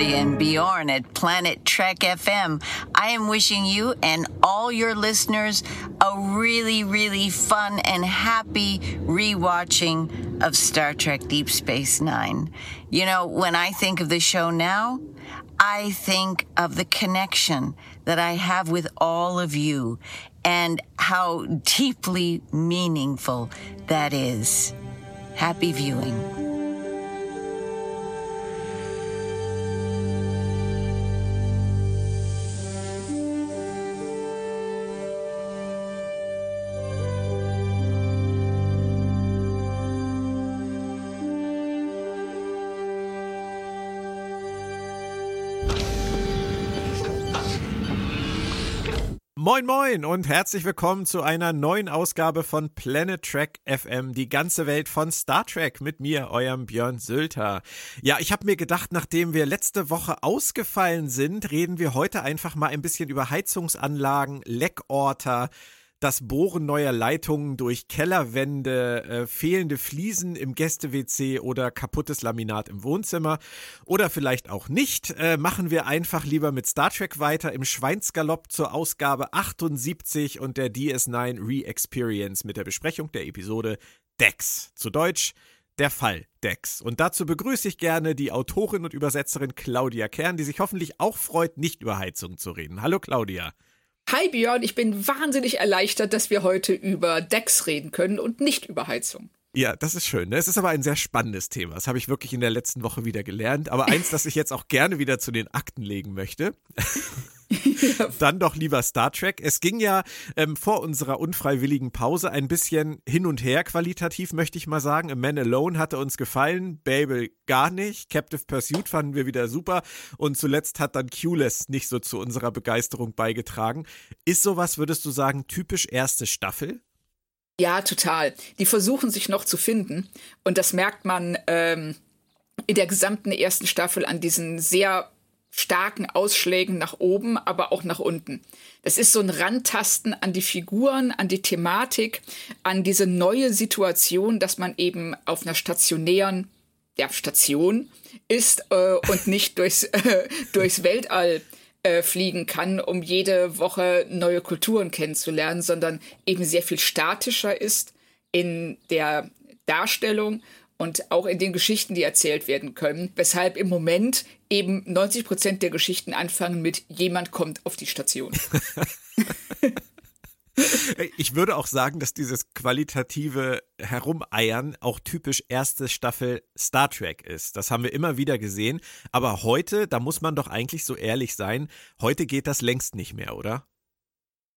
And Bjorn at Planet Trek FM. I am wishing you and all your listeners a really, really fun and happy rewatching of Star Trek Deep Space Nine. You know, when I think of the show now, I think of the connection that I have with all of you and how deeply meaningful that is. Happy viewing. Moin Moin und herzlich willkommen zu einer neuen Ausgabe von Planet Trek FM, die ganze Welt von Star Trek mit mir, eurem Björn Sülter. Ja, ich habe mir gedacht, nachdem wir letzte Woche ausgefallen sind, reden wir heute einfach mal ein bisschen über Heizungsanlagen, Leckorter, das Bohren neuer Leitungen durch Kellerwände, äh, fehlende Fliesen im Gäste-WC oder kaputtes Laminat im Wohnzimmer. Oder vielleicht auch nicht. Äh, machen wir einfach lieber mit Star Trek weiter im Schweinsgalopp zur Ausgabe 78 und der DS9 Re-Experience mit der Besprechung der Episode Dex. Zu Deutsch der Fall Dex. Und dazu begrüße ich gerne die Autorin und Übersetzerin Claudia Kern, die sich hoffentlich auch freut, nicht über Heizung zu reden. Hallo Claudia. Hi Björn, ich bin wahnsinnig erleichtert, dass wir heute über Decks reden können und nicht über Heizung. Ja, das ist schön. Ne? Es ist aber ein sehr spannendes Thema. Das habe ich wirklich in der letzten Woche wieder gelernt. Aber eins, das ich jetzt auch gerne wieder zu den Akten legen möchte. Dann doch lieber Star Trek. Es ging ja ähm, vor unserer unfreiwilligen Pause ein bisschen hin und her qualitativ, möchte ich mal sagen. A Man Alone hatte uns gefallen, Babel gar nicht. Captive Pursuit fanden wir wieder super. Und zuletzt hat dann Q-Less nicht so zu unserer Begeisterung beigetragen. Ist sowas, würdest du sagen, typisch erste Staffel? Ja, total. Die versuchen sich noch zu finden. Und das merkt man ähm, in der gesamten ersten Staffel an diesen sehr starken Ausschlägen nach oben, aber auch nach unten. Das ist so ein Rantasten an die Figuren, an die Thematik, an diese neue Situation, dass man eben auf einer stationären ja, Station ist äh, und nicht durchs, äh, durchs Weltall äh, fliegen kann, um jede Woche neue Kulturen kennenzulernen, sondern eben sehr viel statischer ist in der Darstellung und auch in den Geschichten, die erzählt werden können, weshalb im Moment eben 90 Prozent der Geschichten anfangen mit jemand kommt auf die Station. Ich würde auch sagen, dass dieses qualitative Herumeiern auch typisch erste Staffel Star Trek ist. Das haben wir immer wieder gesehen. Aber heute, da muss man doch eigentlich so ehrlich sein, heute geht das längst nicht mehr, oder?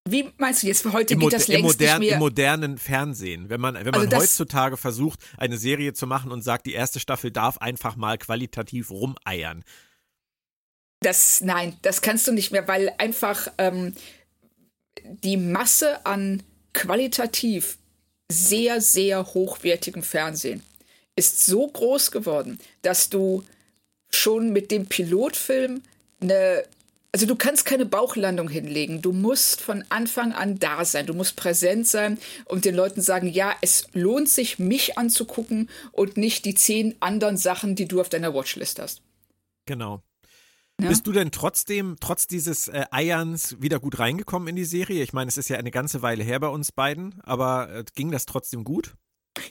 Wie meinst du jetzt, für heute Im, geht das längst modern, nicht mehr? Im modernen Fernsehen. Wenn man, wenn man Also heutzutage versucht, eine Serie zu machen und sagt, die erste Staffel darf einfach mal qualitativ rumeiern. Das, nein, das kannst du nicht mehr, weil einfach ähm, die Masse an qualitativ sehr, sehr hochwertigem Fernsehen ist so groß geworden, dass du schon mit dem Pilotfilm eine also du kannst keine Bauchlandung hinlegen. Du musst von Anfang an da sein. Du musst präsent sein und den Leuten sagen, ja, es lohnt sich, mich anzugucken und nicht die zehn anderen Sachen, die du auf deiner Watchlist hast. Genau. Ja? Bist du denn trotzdem, trotz dieses äh, Eierns, wieder gut reingekommen in die Serie? Ich meine, es ist ja eine ganze Weile her bei uns beiden, aber äh, ging das trotzdem gut?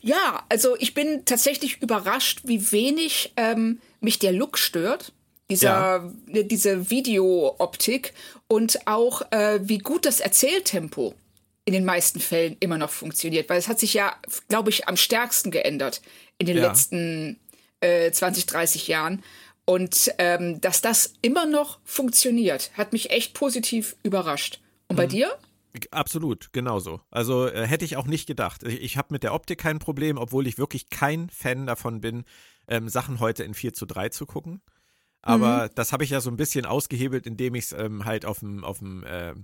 Ja, also ich bin tatsächlich überrascht, wie wenig ähm, mich der Look stört. Dieser, äh, diese Videooptik und auch äh, wie gut das Erzähltempo in den meisten Fällen immer noch funktioniert, weil es hat sich ja, glaube ich, am stärksten geändert in den Ja. letzten äh, 20, 30 Jahren. Und ähm, dass das immer noch funktioniert, hat mich echt positiv überrascht. Und Mhm. bei dir? Absolut, genauso. Also äh, hätte ich auch nicht gedacht. Ich, ich habe mit der Optik kein Problem, obwohl ich wirklich kein Fan davon bin, ähm, Sachen heute in 4 zu 3 zu gucken. Aber das habe ich ja so ein bisschen ausgehebelt, indem ich es ähm, halt auf dem auf dem äh,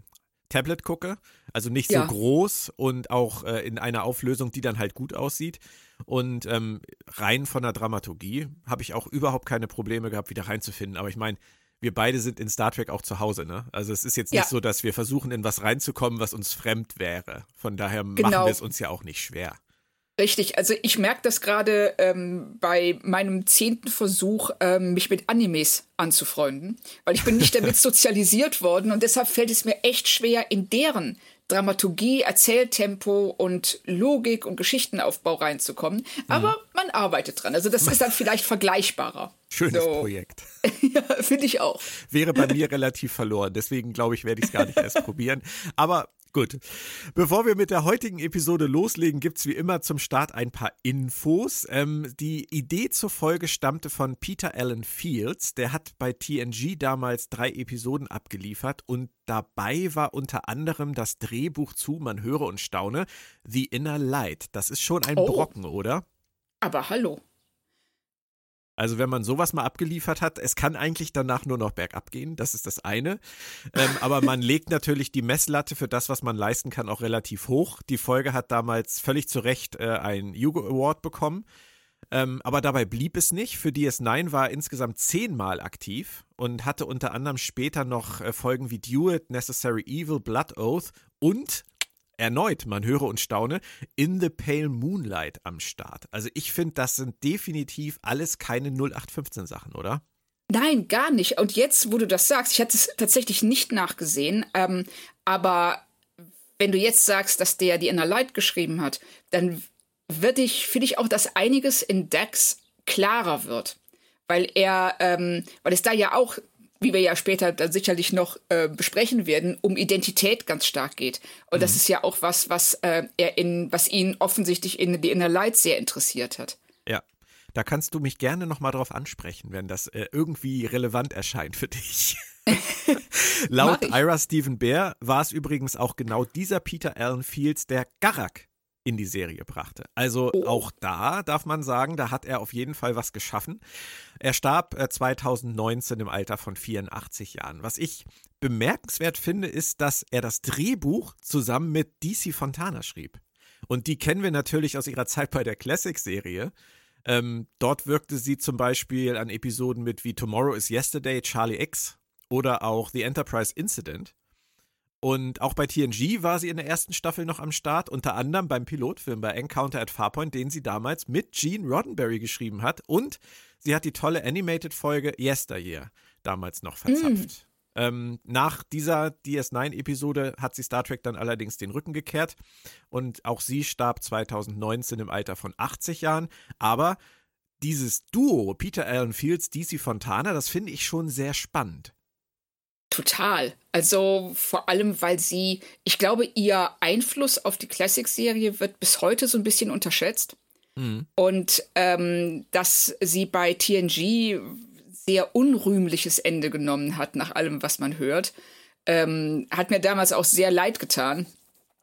Tablet gucke. Also nicht Ja. so groß und auch äh, in einer Auflösung, die dann halt gut aussieht. Und ähm, rein von der Dramaturgie habe ich auch überhaupt keine Probleme gehabt, wieder reinzufinden. Aber ich meine, wir beide sind in Star Trek auch zu Hause, ne? Also es ist jetzt nicht Ja. so, dass wir versuchen, in was reinzukommen, was uns fremd wäre. Von daher machen Genau. wir es uns ja auch nicht schwer. Richtig, also ich merke das gerade ähm, bei meinem zehnten Versuch, ähm, mich mit Animes anzufreunden, weil ich bin nicht damit sozialisiert worden und deshalb fällt es mir echt schwer, in deren Dramaturgie, Erzähltempo und Logik und Geschichtenaufbau reinzukommen. Aber mhm. man arbeitet dran. Also das ist dann vielleicht vergleichbarer. Schönes so. Projekt. ja, finde ich auch. Wäre bei mir relativ verloren. Deswegen glaube ich, werde ich es gar nicht erst probieren. Aber Gut. Bevor wir mit der heutigen Episode loslegen, gibt es wie immer zum Start ein paar Infos. Ähm, die Idee zur Folge stammte von Peter Allen Fields. Der hat bei TNG damals drei Episoden abgeliefert und dabei war unter anderem das Drehbuch zu, man höre und staune, The Inner Light. Das ist schon ein oh. Brocken, oder? Aber hallo. Also wenn man sowas mal abgeliefert hat, es kann eigentlich danach nur noch bergab gehen, das ist das eine. Ähm, aber man legt natürlich die Messlatte für das, was man leisten kann, auch relativ hoch. Die Folge hat damals völlig zu Recht äh, einen Hugo Award bekommen. Ähm, aber dabei blieb es nicht. Für DS9 war insgesamt zehnmal aktiv und hatte unter anderem später noch äh, Folgen wie Duet, Necessary Evil, Blood Oath und erneut, man höre und staune, In the Pale Moonlight am Start. Also ich finde, das sind definitiv alles keine 0815 Sachen, oder? Nein, gar nicht. Und jetzt, wo du das sagst, ich hatte es tatsächlich nicht nachgesehen, ähm, aber wenn du jetzt sagst, dass der die Inner Light geschrieben hat, dann würde ich, finde ich auch, dass einiges in Dex klarer wird. Weil er, ähm, weil es da ja auch wie wir ja später dann sicherlich noch äh, besprechen werden, um Identität ganz stark geht. Und mhm. das ist ja auch was, was äh, er in, was ihn offensichtlich in The Inner Light sehr interessiert hat. Ja. Da kannst du mich gerne nochmal drauf ansprechen, wenn das äh, irgendwie relevant erscheint für dich. Laut Ira Stephen Bear war es übrigens auch genau dieser Peter Allen Fields, der Garak in die Serie brachte. Also oh. auch da darf man sagen, da hat er auf jeden Fall was geschaffen. Er starb 2019 äh, im Alter von 84 Jahren. Was ich bemerkenswert finde, ist, dass er das Drehbuch zusammen mit DC Fontana schrieb. Und die kennen wir natürlich aus ihrer Zeit bei der Classic-Serie. Ähm, dort wirkte sie zum Beispiel an Episoden mit wie Tomorrow is Yesterday, Charlie X oder auch The Enterprise Incident. Und auch bei TNG war sie in der ersten Staffel noch am Start, unter anderem beim Pilotfilm bei Encounter at Farpoint, den sie damals mit Gene Roddenberry geschrieben hat. Und sie hat die tolle Animated-Folge Yesteryear damals noch verzapft. Mm. Ähm, nach dieser DS9-Episode hat sie Star Trek dann allerdings den Rücken gekehrt und auch sie starb 2019 im Alter von 80 Jahren. Aber dieses Duo, Peter Allen Fields, DC Fontana, das finde ich schon sehr spannend. Total. Also vor allem, weil sie, ich glaube, ihr Einfluss auf die Classic-Serie wird bis heute so ein bisschen unterschätzt. Mhm. Und ähm, dass sie bei TNG sehr unrühmliches Ende genommen hat, nach allem, was man hört, ähm, hat mir damals auch sehr leid getan.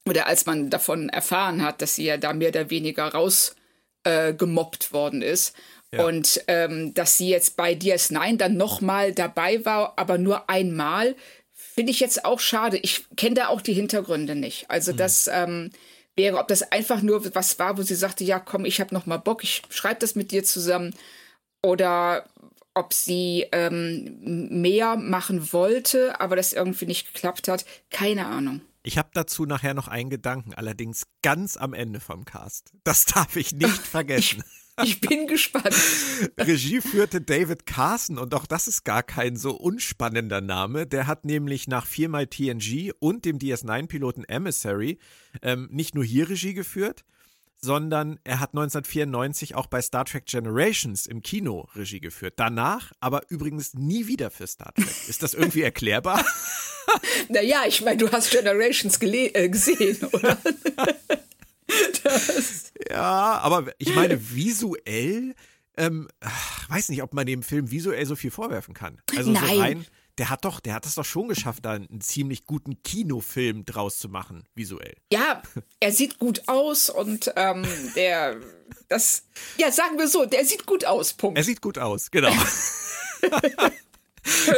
Oder als man davon erfahren hat, dass sie ja da mehr oder weniger rausgemobbt äh, worden ist. Und ähm, dass sie jetzt bei DS9 dann nochmal dabei war, aber nur einmal, finde ich jetzt auch schade. Ich kenne da auch die Hintergründe nicht. Also mhm. das ähm, wäre, ob das einfach nur was war, wo sie sagte, ja komm, ich habe noch mal Bock, ich schreibe das mit dir zusammen. Oder ob sie ähm, mehr machen wollte, aber das irgendwie nicht geklappt hat. Keine Ahnung. Ich habe dazu nachher noch einen Gedanken, allerdings ganz am Ende vom Cast. Das darf ich nicht vergessen. Ich ich bin gespannt. Regie führte David Carson und auch das ist gar kein so unspannender Name. Der hat nämlich nach viermal TNG und dem DS9-Piloten Emissary ähm, nicht nur hier Regie geführt, sondern er hat 1994 auch bei Star Trek Generations im Kino Regie geführt. Danach aber übrigens nie wieder für Star Trek. Ist das irgendwie erklärbar? naja, ich meine, du hast Generations äh, gesehen, oder? Das. Ja, aber ich meine, visuell, ähm, weiß nicht, ob man dem Film visuell so viel vorwerfen kann. Also Nein. so rein, der hat doch, der hat es doch schon geschafft, da einen ziemlich guten Kinofilm draus zu machen, visuell. Ja, er sieht gut aus und ähm, der, das, ja, sagen wir so, der sieht gut aus, Punkt. Er sieht gut aus, genau.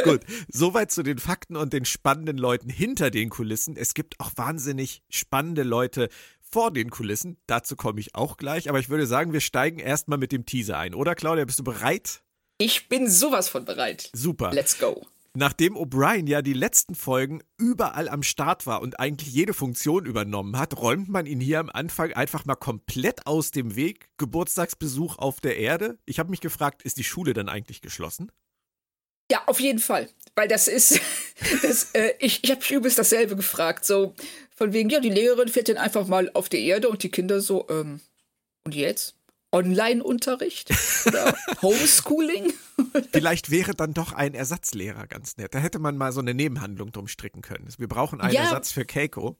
Gut, soweit zu den Fakten und den spannenden Leuten hinter den Kulissen. Es gibt auch wahnsinnig spannende Leute vor den Kulissen. Dazu komme ich auch gleich. Aber ich würde sagen, wir steigen erstmal mit dem Teaser ein. Oder Claudia, bist du bereit? Ich bin sowas von bereit. Super. Let's go. Nachdem O'Brien ja die letzten Folgen überall am Start war und eigentlich jede Funktion übernommen hat, räumt man ihn hier am Anfang einfach mal komplett aus dem Weg. Geburtstagsbesuch auf der Erde. Ich habe mich gefragt, ist die Schule dann eigentlich geschlossen? Ja, auf jeden Fall. Weil das ist, das, äh, ich, ich habe mich übrigens dasselbe gefragt. So, von wegen, ja, die Lehrerin fährt dann einfach mal auf die Erde und die Kinder so, ähm, und jetzt? Online-Unterricht oder Homeschooling? Vielleicht wäre dann doch ein Ersatzlehrer ganz nett. Da hätte man mal so eine Nebenhandlung drum stricken können. Wir brauchen einen ja, Ersatz für Keiko.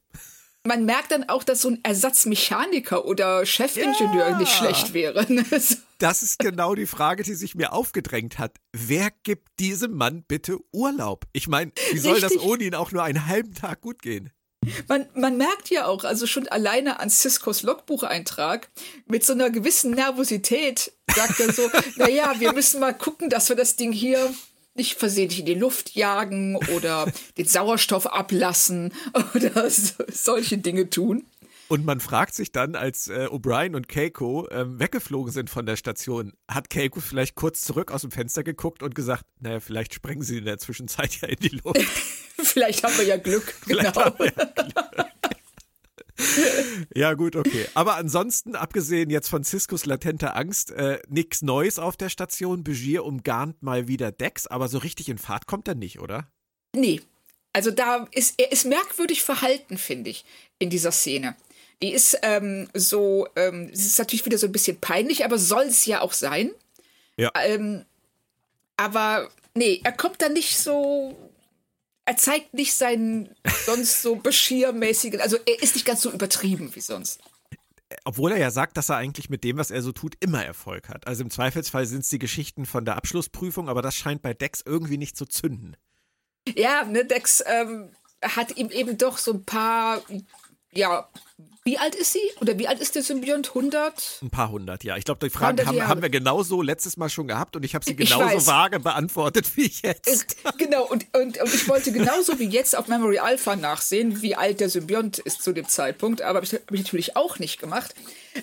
Man merkt dann auch, dass so ein Ersatzmechaniker oder Chefingenieur ja. nicht schlecht wäre. das ist genau die Frage, die sich mir aufgedrängt hat. Wer gibt diesem Mann bitte Urlaub? Ich meine, wie soll Richtig. das ohne ihn auch nur einen halben Tag gut gehen? Man, man merkt ja auch, also schon alleine an Ciscos Logbucheintrag, mit so einer gewissen Nervosität sagt er so, naja, wir müssen mal gucken, dass wir das Ding hier nicht versehentlich in die Luft jagen oder den Sauerstoff ablassen oder so, solche Dinge tun. Und man fragt sich dann, als äh, O'Brien und Keiko ähm, weggeflogen sind von der Station, hat Keiko vielleicht kurz zurück aus dem Fenster geguckt und gesagt, naja, vielleicht sprengen sie in der Zwischenzeit ja in die Luft. vielleicht haben wir ja Glück. Vielleicht genau. ja, gut, okay. Aber ansonsten, abgesehen jetzt von Ciscos latenter Angst, äh, nichts Neues auf der Station. Begier umgarnt mal wieder Dex, aber so richtig in Fahrt kommt er nicht, oder? Nee. Also da ist, er ist merkwürdig verhalten, finde ich, in dieser Szene. Die ist ähm, so, ähm, es ist natürlich wieder so ein bisschen peinlich, aber soll es ja auch sein. Ja. Ähm, aber nee, er kommt da nicht so. Er zeigt nicht seinen sonst so beschiermäßigen, also er ist nicht ganz so übertrieben wie sonst. Obwohl er ja sagt, dass er eigentlich mit dem, was er so tut, immer Erfolg hat. Also im Zweifelsfall sind es die Geschichten von der Abschlussprüfung, aber das scheint bei Dex irgendwie nicht zu zünden. Ja, ne, Dex ähm, hat ihm eben doch so ein paar ja, wie alt ist sie? Oder wie alt ist der Symbiont? 100? Ein paar hundert, ja. Ich glaube, die Frage haben, haben, wir genauso letztes Mal schon gehabt und ich habe sie genauso vage beantwortet wie jetzt. Genau, und, und, und ich wollte genauso wie jetzt auf Memory Alpha nachsehen, wie alt der Symbiont ist zu dem Zeitpunkt, aber habe ich, hab ich natürlich auch nicht gemacht.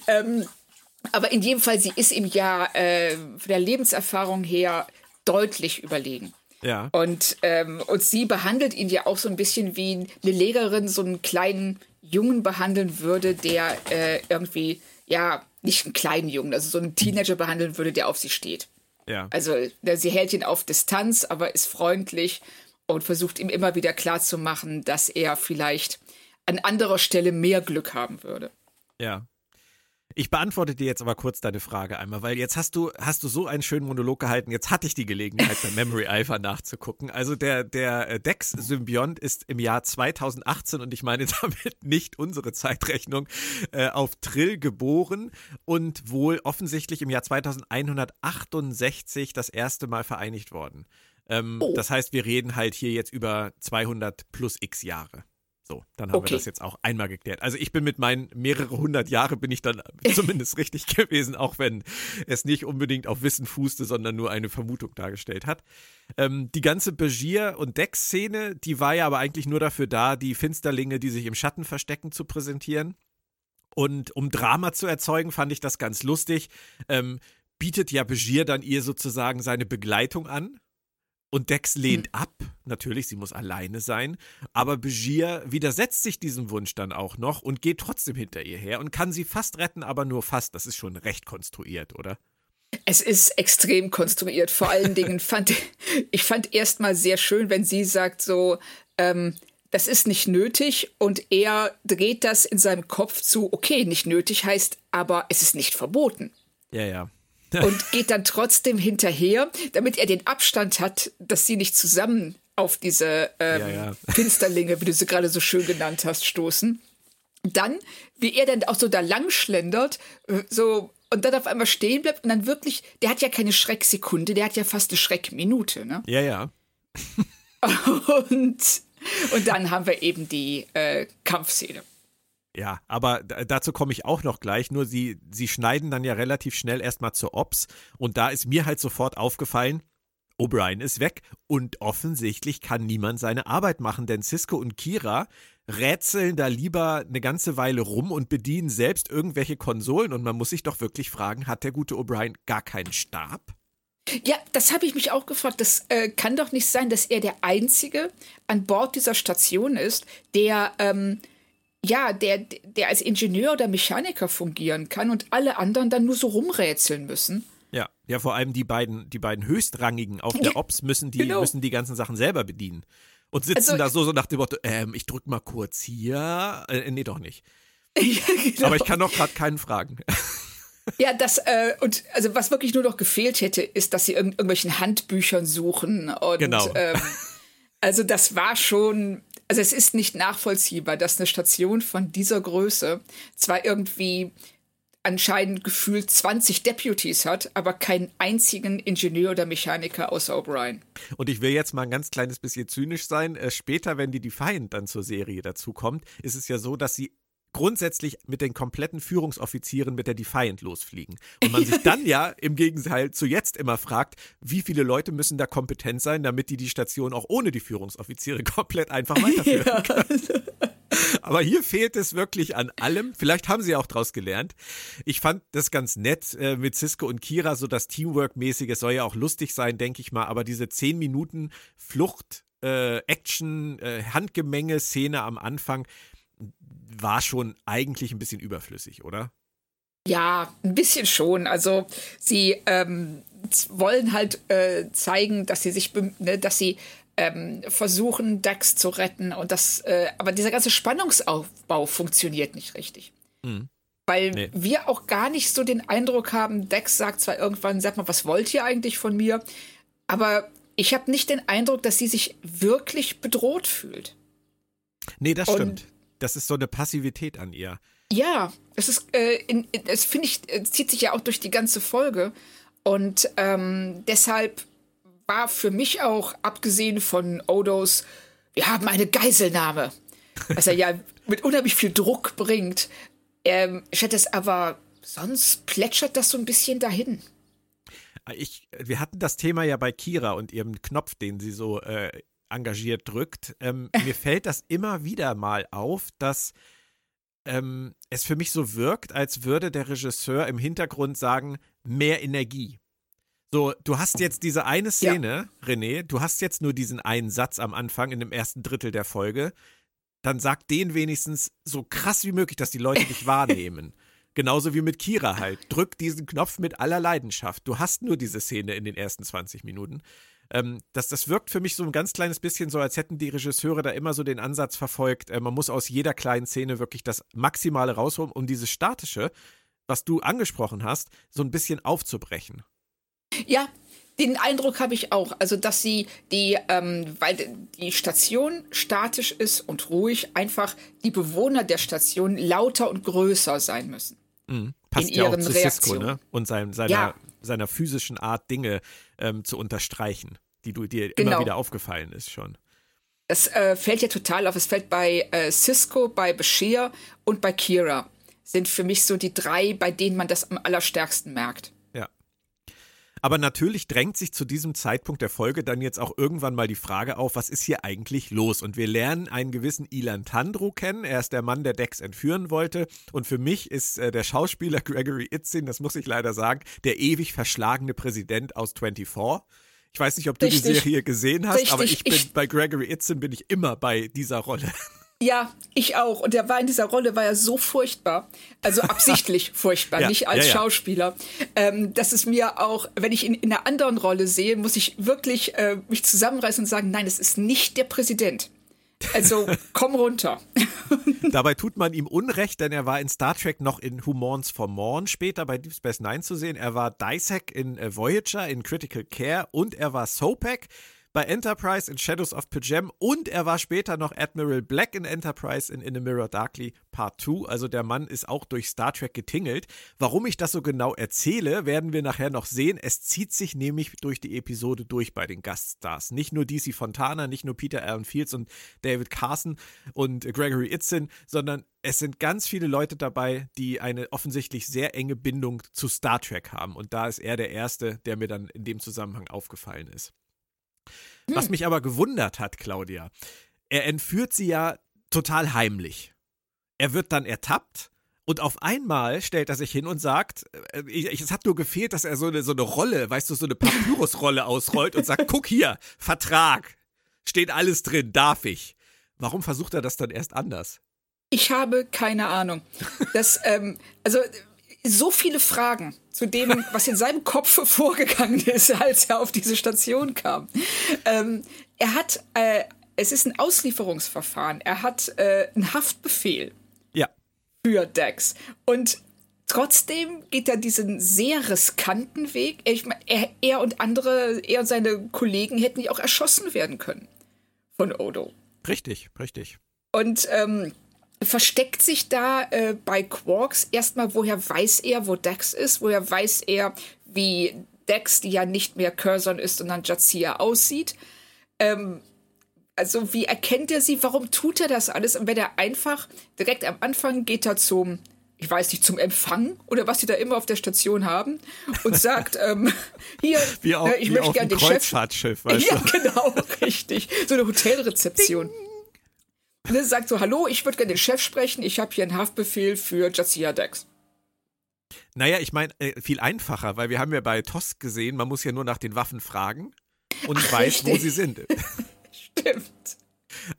Ähm, aber in jedem Fall, sie ist im Jahr äh, von der Lebenserfahrung her deutlich überlegen. Ja. Und, ähm, und sie behandelt ihn ja auch so ein bisschen wie eine Lehrerin, so einen kleinen Jungen behandeln würde, der äh, irgendwie, ja, nicht einen kleinen Jungen, also so einen Teenager behandeln würde, der auf sie steht. Ja. Also sie hält ihn auf Distanz, aber ist freundlich und versucht ihm immer wieder klarzumachen, dass er vielleicht an anderer Stelle mehr Glück haben würde. Ja. Ich beantworte dir jetzt aber kurz deine Frage einmal, weil jetzt hast du, hast du so einen schönen Monolog gehalten, jetzt hatte ich die Gelegenheit, bei Memory Alpha nachzugucken. Also der, der äh, Dex-Symbiont ist im Jahr 2018 und ich meine damit nicht unsere Zeitrechnung, äh, auf Trill geboren und wohl offensichtlich im Jahr 2168 das erste Mal vereinigt worden. Ähm, oh. Das heißt, wir reden halt hier jetzt über 200 plus x Jahre. So, dann haben okay. wir das jetzt auch einmal geklärt. Also ich bin mit meinen mehrere hundert Jahre bin ich dann zumindest richtig gewesen, auch wenn es nicht unbedingt auf Wissen fußte, sondern nur eine Vermutung dargestellt hat. Ähm, die ganze Begier- und Deck-Szene, die war ja aber eigentlich nur dafür da, die Finsterlinge, die sich im Schatten verstecken, zu präsentieren. Und um Drama zu erzeugen, fand ich das ganz lustig. Ähm, bietet ja Begier dann ihr sozusagen seine Begleitung an. Und Dex lehnt mhm. ab. Natürlich, sie muss alleine sein. Aber Begier widersetzt sich diesem Wunsch dann auch noch und geht trotzdem hinter ihr her und kann sie fast retten, aber nur fast. Das ist schon recht konstruiert, oder? Es ist extrem konstruiert. Vor allen Dingen fand ich fand erstmal sehr schön, wenn sie sagt so, ähm, das ist nicht nötig und er dreht das in seinem Kopf zu, okay, nicht nötig heißt, aber es ist nicht verboten. Ja, ja und geht dann trotzdem hinterher, damit er den Abstand hat, dass sie nicht zusammen auf diese ähm, ja, ja. Finsterlinge, wie du sie gerade so schön genannt hast, stoßen. Dann, wie er dann auch so da lang schlendert, äh, so und dann auf einmal stehen bleibt und dann wirklich, der hat ja keine Schrecksekunde, der hat ja fast eine Schreckminute, ne? Ja, ja. und, und dann haben wir eben die äh, Kampfszene. Ja, aber dazu komme ich auch noch gleich. Nur sie, sie schneiden dann ja relativ schnell erstmal zur Ops. Und da ist mir halt sofort aufgefallen, O'Brien ist weg und offensichtlich kann niemand seine Arbeit machen, denn Cisco und Kira rätseln da lieber eine ganze Weile rum und bedienen selbst irgendwelche Konsolen und man muss sich doch wirklich fragen, hat der gute O'Brien gar keinen Stab? Ja, das habe ich mich auch gefragt. Das äh, kann doch nicht sein, dass er der Einzige an Bord dieser Station ist, der, ähm, ja, der, der als Ingenieur oder Mechaniker fungieren kann und alle anderen dann nur so rumrätseln müssen. Ja, ja, vor allem die beiden, die beiden Höchstrangigen auf der Ops müssen die, genau. müssen die ganzen Sachen selber bedienen. Und sitzen also, da so, so nach dem Motto, ähm, ich drück mal kurz hier. Äh, nee, doch nicht. Ja, genau. Aber ich kann doch gerade keinen fragen. Ja, das, äh, und also was wirklich nur noch gefehlt hätte, ist, dass sie in irgendwelchen Handbüchern suchen. Und, genau. Ähm, also das war schon, also es ist nicht nachvollziehbar, dass eine Station von dieser Größe zwar irgendwie anscheinend gefühlt 20 Deputies hat, aber keinen einzigen Ingenieur oder Mechaniker außer O'Brien. Und ich will jetzt mal ein ganz kleines bisschen zynisch sein. Äh, später, wenn die Defiant dann zur Serie dazukommt, ist es ja so, dass sie grundsätzlich mit den kompletten Führungsoffizieren mit der Defiant losfliegen. Und man sich dann ja im Gegenteil zu jetzt immer fragt, wie viele Leute müssen da kompetent sein, damit die die Station auch ohne die Führungsoffiziere komplett einfach weiterführen ja. können. Aber hier fehlt es wirklich an allem. Vielleicht haben sie auch daraus gelernt. Ich fand das ganz nett äh, mit Cisco und Kira, so das Teamwork-mäßige. Es soll ja auch lustig sein, denke ich mal. Aber diese 10 Minuten Flucht, äh, Action, äh, Handgemenge-Szene am Anfang, war schon eigentlich ein bisschen überflüssig, oder? Ja, ein bisschen schon. Also sie ähm, wollen halt äh, zeigen, dass sie sich, ne, dass sie ähm, versuchen, Dax zu retten und das, äh, aber dieser ganze Spannungsaufbau funktioniert nicht richtig. Mhm. Weil nee. wir auch gar nicht so den Eindruck haben, Dex sagt zwar irgendwann, sag mal, was wollt ihr eigentlich von mir? Aber ich habe nicht den Eindruck, dass sie sich wirklich bedroht fühlt. Nee, das und stimmt das ist so eine Passivität an ihr. Ja, es ist, äh, in, es finde ich, es zieht sich ja auch durch die ganze Folge. Und ähm, deshalb war für mich auch, abgesehen von Odos, wir haben eine Geiselnahme, was er ja mit unheimlich viel Druck bringt. Ähm, ich hätte es aber, sonst plätschert das so ein bisschen dahin. Ich, wir hatten das Thema ja bei Kira und ihrem Knopf, den sie so äh, engagiert drückt. Ähm, mir fällt das immer wieder mal auf, dass ähm, es für mich so wirkt, als würde der Regisseur im Hintergrund sagen, mehr Energie. So, du hast jetzt diese eine Szene, ja. René, du hast jetzt nur diesen einen Satz am Anfang in dem ersten Drittel der Folge. Dann sag den wenigstens so krass wie möglich, dass die Leute dich wahrnehmen. Genauso wie mit Kira halt. Drück diesen Knopf mit aller Leidenschaft. Du hast nur diese Szene in den ersten 20 Minuten. Ähm, das, das wirkt für mich so ein ganz kleines bisschen so, als hätten die Regisseure da immer so den Ansatz verfolgt, äh, man muss aus jeder kleinen Szene wirklich das Maximale rausholen, um dieses Statische, was du angesprochen hast, so ein bisschen aufzubrechen. Ja, den Eindruck habe ich auch. Also, dass sie die, ähm, weil die Station statisch ist und ruhig, einfach die Bewohner der Station lauter und größer sein müssen. Mhm. Passt in ja ihren auch zu Cisco, ne? Und sein, seiner, ja. seiner physischen Art, Dinge ähm, zu unterstreichen, die du dir genau. immer wieder aufgefallen ist schon. Das äh, fällt ja total auf. Es fällt bei äh, Cisco, bei Bashir und bei Kira. Sind für mich so die drei, bei denen man das am allerstärksten merkt. Aber natürlich drängt sich zu diesem Zeitpunkt der Folge dann jetzt auch irgendwann mal die Frage auf, was ist hier eigentlich los? Und wir lernen einen gewissen Ilan Tandro kennen. Er ist der Mann, der Dex entführen wollte. Und für mich ist äh, der Schauspieler Gregory Itzin, das muss ich leider sagen, der ewig verschlagene Präsident aus 24. Ich weiß nicht, ob du Richtig. die Serie gesehen hast, Richtig. aber ich bin ich bei Gregory Itzin bin ich immer bei dieser Rolle. Ja, ich auch. Und der war in dieser Rolle, war ja so furchtbar. Also absichtlich furchtbar, ja, nicht als ja, ja. Schauspieler. Ähm, dass es mir auch, wenn ich ihn in einer anderen Rolle sehe, muss ich wirklich äh, mich zusammenreißen und sagen, nein, es ist nicht der Präsident. Also komm runter. Dabei tut man ihm Unrecht, denn er war in Star Trek noch in Who Mourns for Morn später bei Deep Space Nine zu sehen. Er war Dysek in äh, Voyager, in Critical Care und er war Sopak bei Enterprise in Shadows of Pajem und er war später noch Admiral Black in Enterprise in In a Mirror Darkly Part 2. Also der Mann ist auch durch Star Trek getingelt. Warum ich das so genau erzähle, werden wir nachher noch sehen. Es zieht sich nämlich durch die Episode durch bei den Gaststars. Nicht nur DC Fontana, nicht nur Peter Allen Fields und David Carson und Gregory Itzin, sondern es sind ganz viele Leute dabei, die eine offensichtlich sehr enge Bindung zu Star Trek haben. Und da ist er der Erste, der mir dann in dem Zusammenhang aufgefallen ist. Was mich aber gewundert hat, Claudia, er entführt sie ja total heimlich. Er wird dann ertappt Und auf einmal stellt er sich hin und sagt, äh, ich, es hat nur gefehlt, dass er so eine, so eine Rolle, weißt du, so eine Papyrusrolle ausrollt und sagt, guck hier, Vertrag, steht alles drin, darf ich. Warum versucht er das dann erst anders? Ich habe keine Ahnung. Das, ähm, also so viele Fragen zu dem, was in seinem Kopf vorgegangen ist, als er auf diese Station kam. Ähm, er hat, äh, es ist ein Auslieferungsverfahren. Er hat äh, einen Haftbefehl. Ja. Für Dex. Und trotzdem geht er diesen sehr riskanten Weg. Ich meine, er, er und andere, er und seine Kollegen hätten ja auch erschossen werden können von Odo. Richtig, richtig. Und ähm, versteckt sich da äh, bei Quarks erstmal, woher weiß er, wo Dex ist, woher weiß er, wie Dex, die ja nicht mehr Curzon ist, sondern Jazia aussieht. Ähm, also wie erkennt er sie, warum tut er das alles? Und wenn er einfach direkt am Anfang geht er zum, ich weiß nicht, zum Empfang oder was sie da immer auf der Station haben und sagt, ähm, hier, wie auf, äh, ich möchte auf gerne den Chef. Kreuzfahrtschiff, weißt Ja, du? genau, richtig. So eine Hotelrezeption. Ne, sagt so, hallo, ich würde gerne den Chef sprechen, ich habe hier einen Haftbefehl für Jazia Dex. Naja, ich meine, äh, viel einfacher, weil wir haben ja bei TOS gesehen, man muss ja nur nach den Waffen fragen und Ach, weiß, wo richtig. sie sind. Stimmt.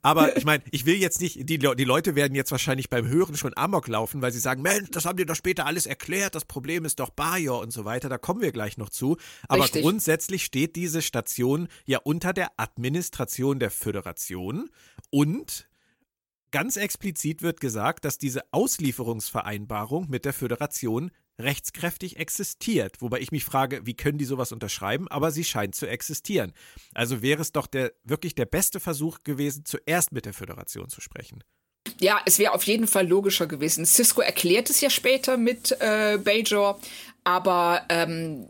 Aber ich meine, ich will jetzt nicht, die, die Leute werden jetzt wahrscheinlich beim Hören schon Amok laufen, weil sie sagen, Mensch, das haben die doch später alles erklärt, das Problem ist doch Bajor und so weiter, da kommen wir gleich noch zu. Aber Richtig. grundsätzlich steht diese Station ja unter der Administration der Föderation und ganz explizit wird gesagt, dass diese Auslieferungsvereinbarung mit der Föderation rechtskräftig existiert. Wobei ich mich frage, wie können die sowas unterschreiben? Aber sie scheint zu existieren. Also wäre es doch der, wirklich der beste Versuch gewesen, zuerst mit der Föderation zu sprechen. Ja, es wäre auf jeden Fall logischer gewesen. Cisco erklärt es ja später mit äh, Bajor, aber ähm,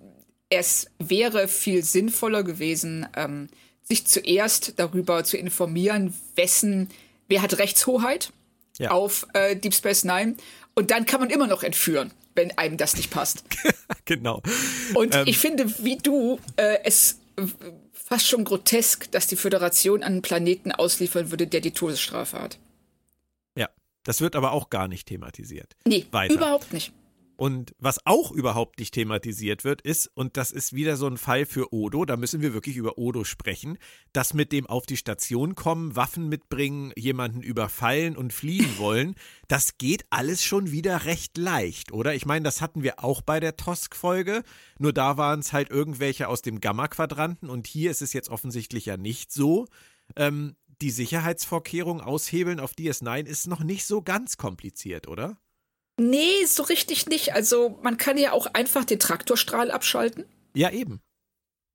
es wäre viel sinnvoller gewesen, ähm, sich zuerst darüber zu informieren, wessen, wer hat Rechtshoheit Ja. auf äh, Deep Space Nine und dann kann man immer noch entführen, wenn einem das nicht passt. genau. Und Ähm. ich finde, wie du, äh, es fast schon grotesk, dass die Föderation einen Planeten ausliefern würde, der die Todesstrafe hat. Ja. Das wird aber auch gar nicht thematisiert. Nee, Weiter. überhaupt nicht. Und was auch überhaupt nicht thematisiert wird, ist, und das ist wieder so ein Fall für Odo, da müssen wir wirklich über Odo sprechen, das mit dem auf die Station kommen, Waffen mitbringen, jemanden überfallen und fliehen wollen, das geht alles schon wieder recht leicht, oder? Ich meine, das hatten wir auch bei der Tosk-Folge, nur da waren es halt irgendwelche aus dem Gamma-Quadranten und hier ist es jetzt offensichtlich ja nicht so. Ähm, die Sicherheitsvorkehrungen aushebeln auf DS9 ist noch nicht so ganz kompliziert, oder? Nee, so richtig nicht. Also man kann ja auch einfach den Traktorstrahl abschalten. Ja, eben.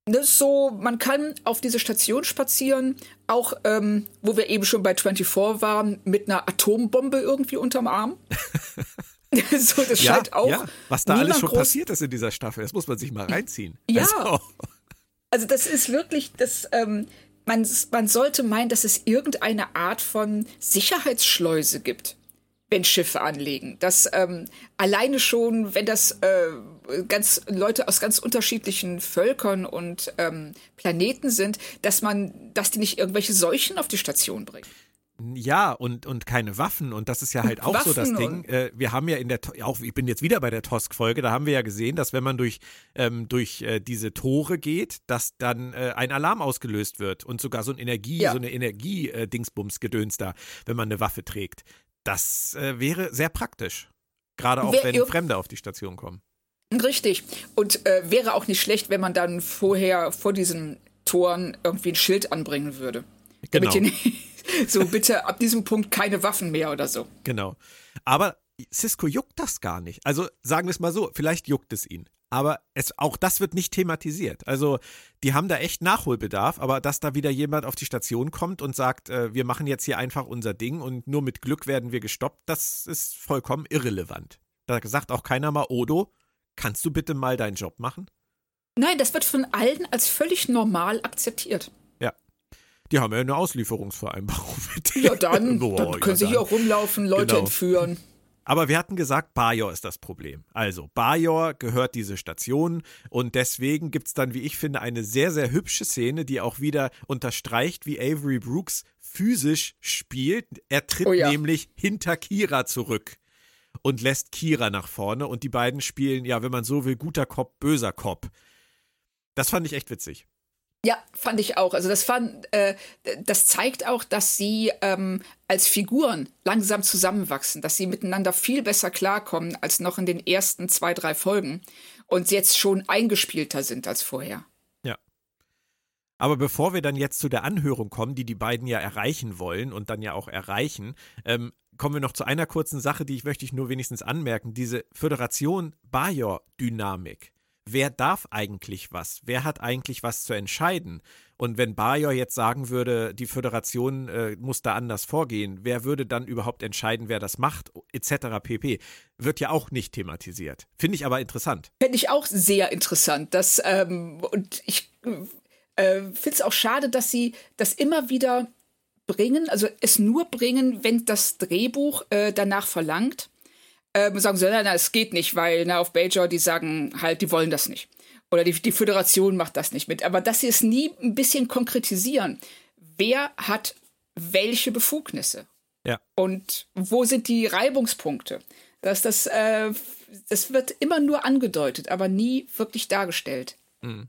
Ne, so, man kann auf diese Station spazieren, auch ähm, wo wir eben schon bei 24 waren, mit einer Atombombe irgendwie unterm Arm. so, das Ja, scheint auch. ja, was da alles schon passiert ist in dieser Staffel, das muss man sich mal reinziehen. Ja. Also, Also das ist wirklich, das, ähm, man, man sollte meinen, dass es irgendeine Art von Sicherheitsschleuse gibt, wenn Schiffe anlegen. Dass ähm, alleine schon, wenn das äh, ganz Leute aus ganz unterschiedlichen Völkern und ähm, Planeten sind, dass man, dass die nicht irgendwelche Seuchen auf die Station bringen. ja, und, und keine Waffen. Und das ist ja halt auch so das Waffen Ding. Äh, wir haben ja in der, auch ich bin jetzt wieder bei der Tosk-Folge, da haben wir ja gesehen, dass wenn man durch, ähm, durch äh, diese Tore geht, dass dann äh, ein Alarm ausgelöst wird und sogar so ein Energie, Ja. so eine Energie-Dingsbums-Gedöns da, wenn man eine Waffe trägt. Das äh, wäre sehr praktisch. Gerade auch, Wer wenn Fremde auf die Station kommen. Richtig. Und äh, wäre auch nicht schlecht, wenn man dann vorher vor diesen Toren irgendwie ein Schild anbringen würde. Genau. Damit hier nicht, so bitte ab diesem Punkt keine Waffen mehr oder so. Genau. Aber Cisco juckt das gar nicht. Also sagen wir es mal so, vielleicht juckt es ihn. Aber es, auch das wird nicht thematisiert. Also die haben da echt Nachholbedarf, aber dass da wieder jemand auf die Station kommt und sagt, äh, wir machen jetzt hier einfach unser Ding und nur mit Glück werden wir gestoppt, das ist vollkommen irrelevant. Da sagt auch keiner mal, Odo, kannst du bitte mal deinen Job machen? Nein, das wird von allen als völlig normal akzeptiert. Ja. Die haben ja eine Auslieferungsvereinbarung mit Ja, dann, Boah, dann können ja, sie dann. hier auch rumlaufen, Leute Genau. entführen. Aber wir hatten gesagt, Bajor ist das Problem. Also, Bajor gehört diese Station und deswegen gibt es dann, wie ich finde, eine sehr, sehr hübsche Szene, die auch wieder unterstreicht, wie Avery Brooks physisch spielt. Er tritt Oh ja. nämlich hinter Kira zurück. und lässt Kira nach vorne und die beiden spielen, ja, wenn man so will, guter Cop, böser Cop. Das fand ich echt witzig. Ja, fand ich auch. Also das fand, äh, das zeigt auch, dass sie ähm, als Figuren langsam zusammenwachsen, dass sie miteinander viel besser klarkommen als noch in den ersten zwei, drei Folgen und jetzt schon eingespielter sind als vorher. Ja. Aber bevor wir dann jetzt zu der Anhörung kommen, die die beiden ja erreichen wollen und dann ja auch erreichen, ähm, kommen wir noch zu einer kurzen Sache, die ich möchte ich nur wenigstens anmerken. Diese Föderation-Bajor-Dynamik wer darf eigentlich was? Wer hat eigentlich was zu entscheiden? Und wenn Bajor jetzt sagen würde, die Föderation äh, muss da anders vorgehen, wer würde dann überhaupt entscheiden, wer das macht, etc. pp. Wird ja auch nicht thematisiert. Finde ich aber interessant. Finde ich auch sehr interessant. Dass, ähm, und ich äh, finde es auch schade, dass sie das immer wieder bringen, also es nur bringen, wenn das Drehbuch äh, danach verlangt äh, sagen so, nein, nein, es geht nicht, weil na, auf Bajor, die sagen halt, die wollen das nicht. Oder die, die Föderation macht das nicht mit. Aber dass sie es nie ein bisschen konkretisieren, wer hat welche Befugnisse? Ja. Und wo sind die Reibungspunkte? Dass das, äh, das wird immer nur angedeutet, aber nie wirklich dargestellt. Mhm.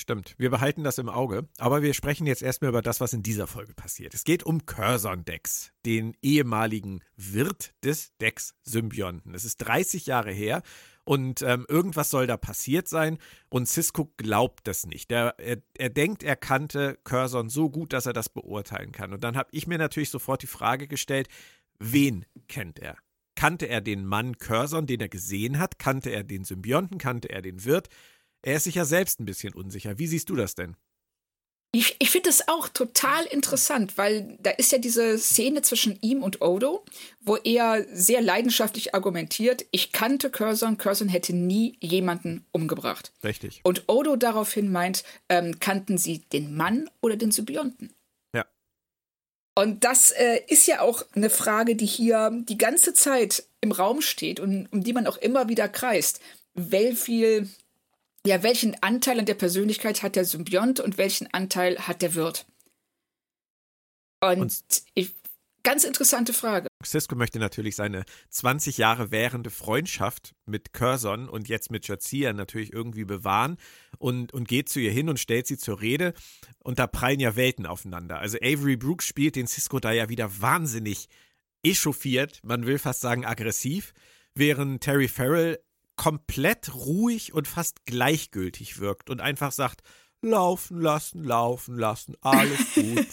Stimmt, wir behalten das im Auge, aber wir sprechen jetzt erstmal über das, was in dieser Folge passiert. Es geht um Curzon Dex, den ehemaligen Wirt des Dex-Symbionten. Es ist 30 Jahre her und ähm, irgendwas soll da passiert sein und Cisco glaubt das nicht. Er, er, er denkt, er kannte Curzon so gut, dass er das beurteilen kann. Und dann habe ich mir natürlich sofort die Frage gestellt, wen kennt er? Kannte er den Mann Curzon, den er gesehen hat? Kannte er den Symbionten? Kannte er den Wirt? Er ist sich ja selbst ein bisschen unsicher. Wie siehst du das denn? Ich, ich finde es auch total interessant, weil da ist ja diese Szene zwischen ihm und Odo, wo er sehr leidenschaftlich argumentiert, ich kannte Curzon, Curzon hätte nie jemanden umgebracht. Richtig. Und Odo daraufhin meint, ähm, kannten sie den Mann oder den Symbionten? Ja. Und das äh, ist ja auch eine Frage, die hier die ganze Zeit im Raum steht und um die man auch immer wieder kreist. Wie viel ja, welchen Anteil an der Persönlichkeit hat der Symbiont und welchen Anteil hat der Wirt? Und, und ich, ganz interessante Frage. Cisco möchte natürlich seine 20 Jahre währende Freundschaft mit Curzon und jetzt mit Jazia natürlich irgendwie bewahren und, und geht zu ihr hin und stellt sie zur Rede. Und da prallen ja Welten aufeinander. Also Avery Brooks spielt den Cisco da ja wieder wahnsinnig echauffiert, man will fast sagen aggressiv, während Terry Farrell komplett ruhig und fast gleichgültig wirkt und einfach sagt, laufen lassen, laufen lassen, alles gut.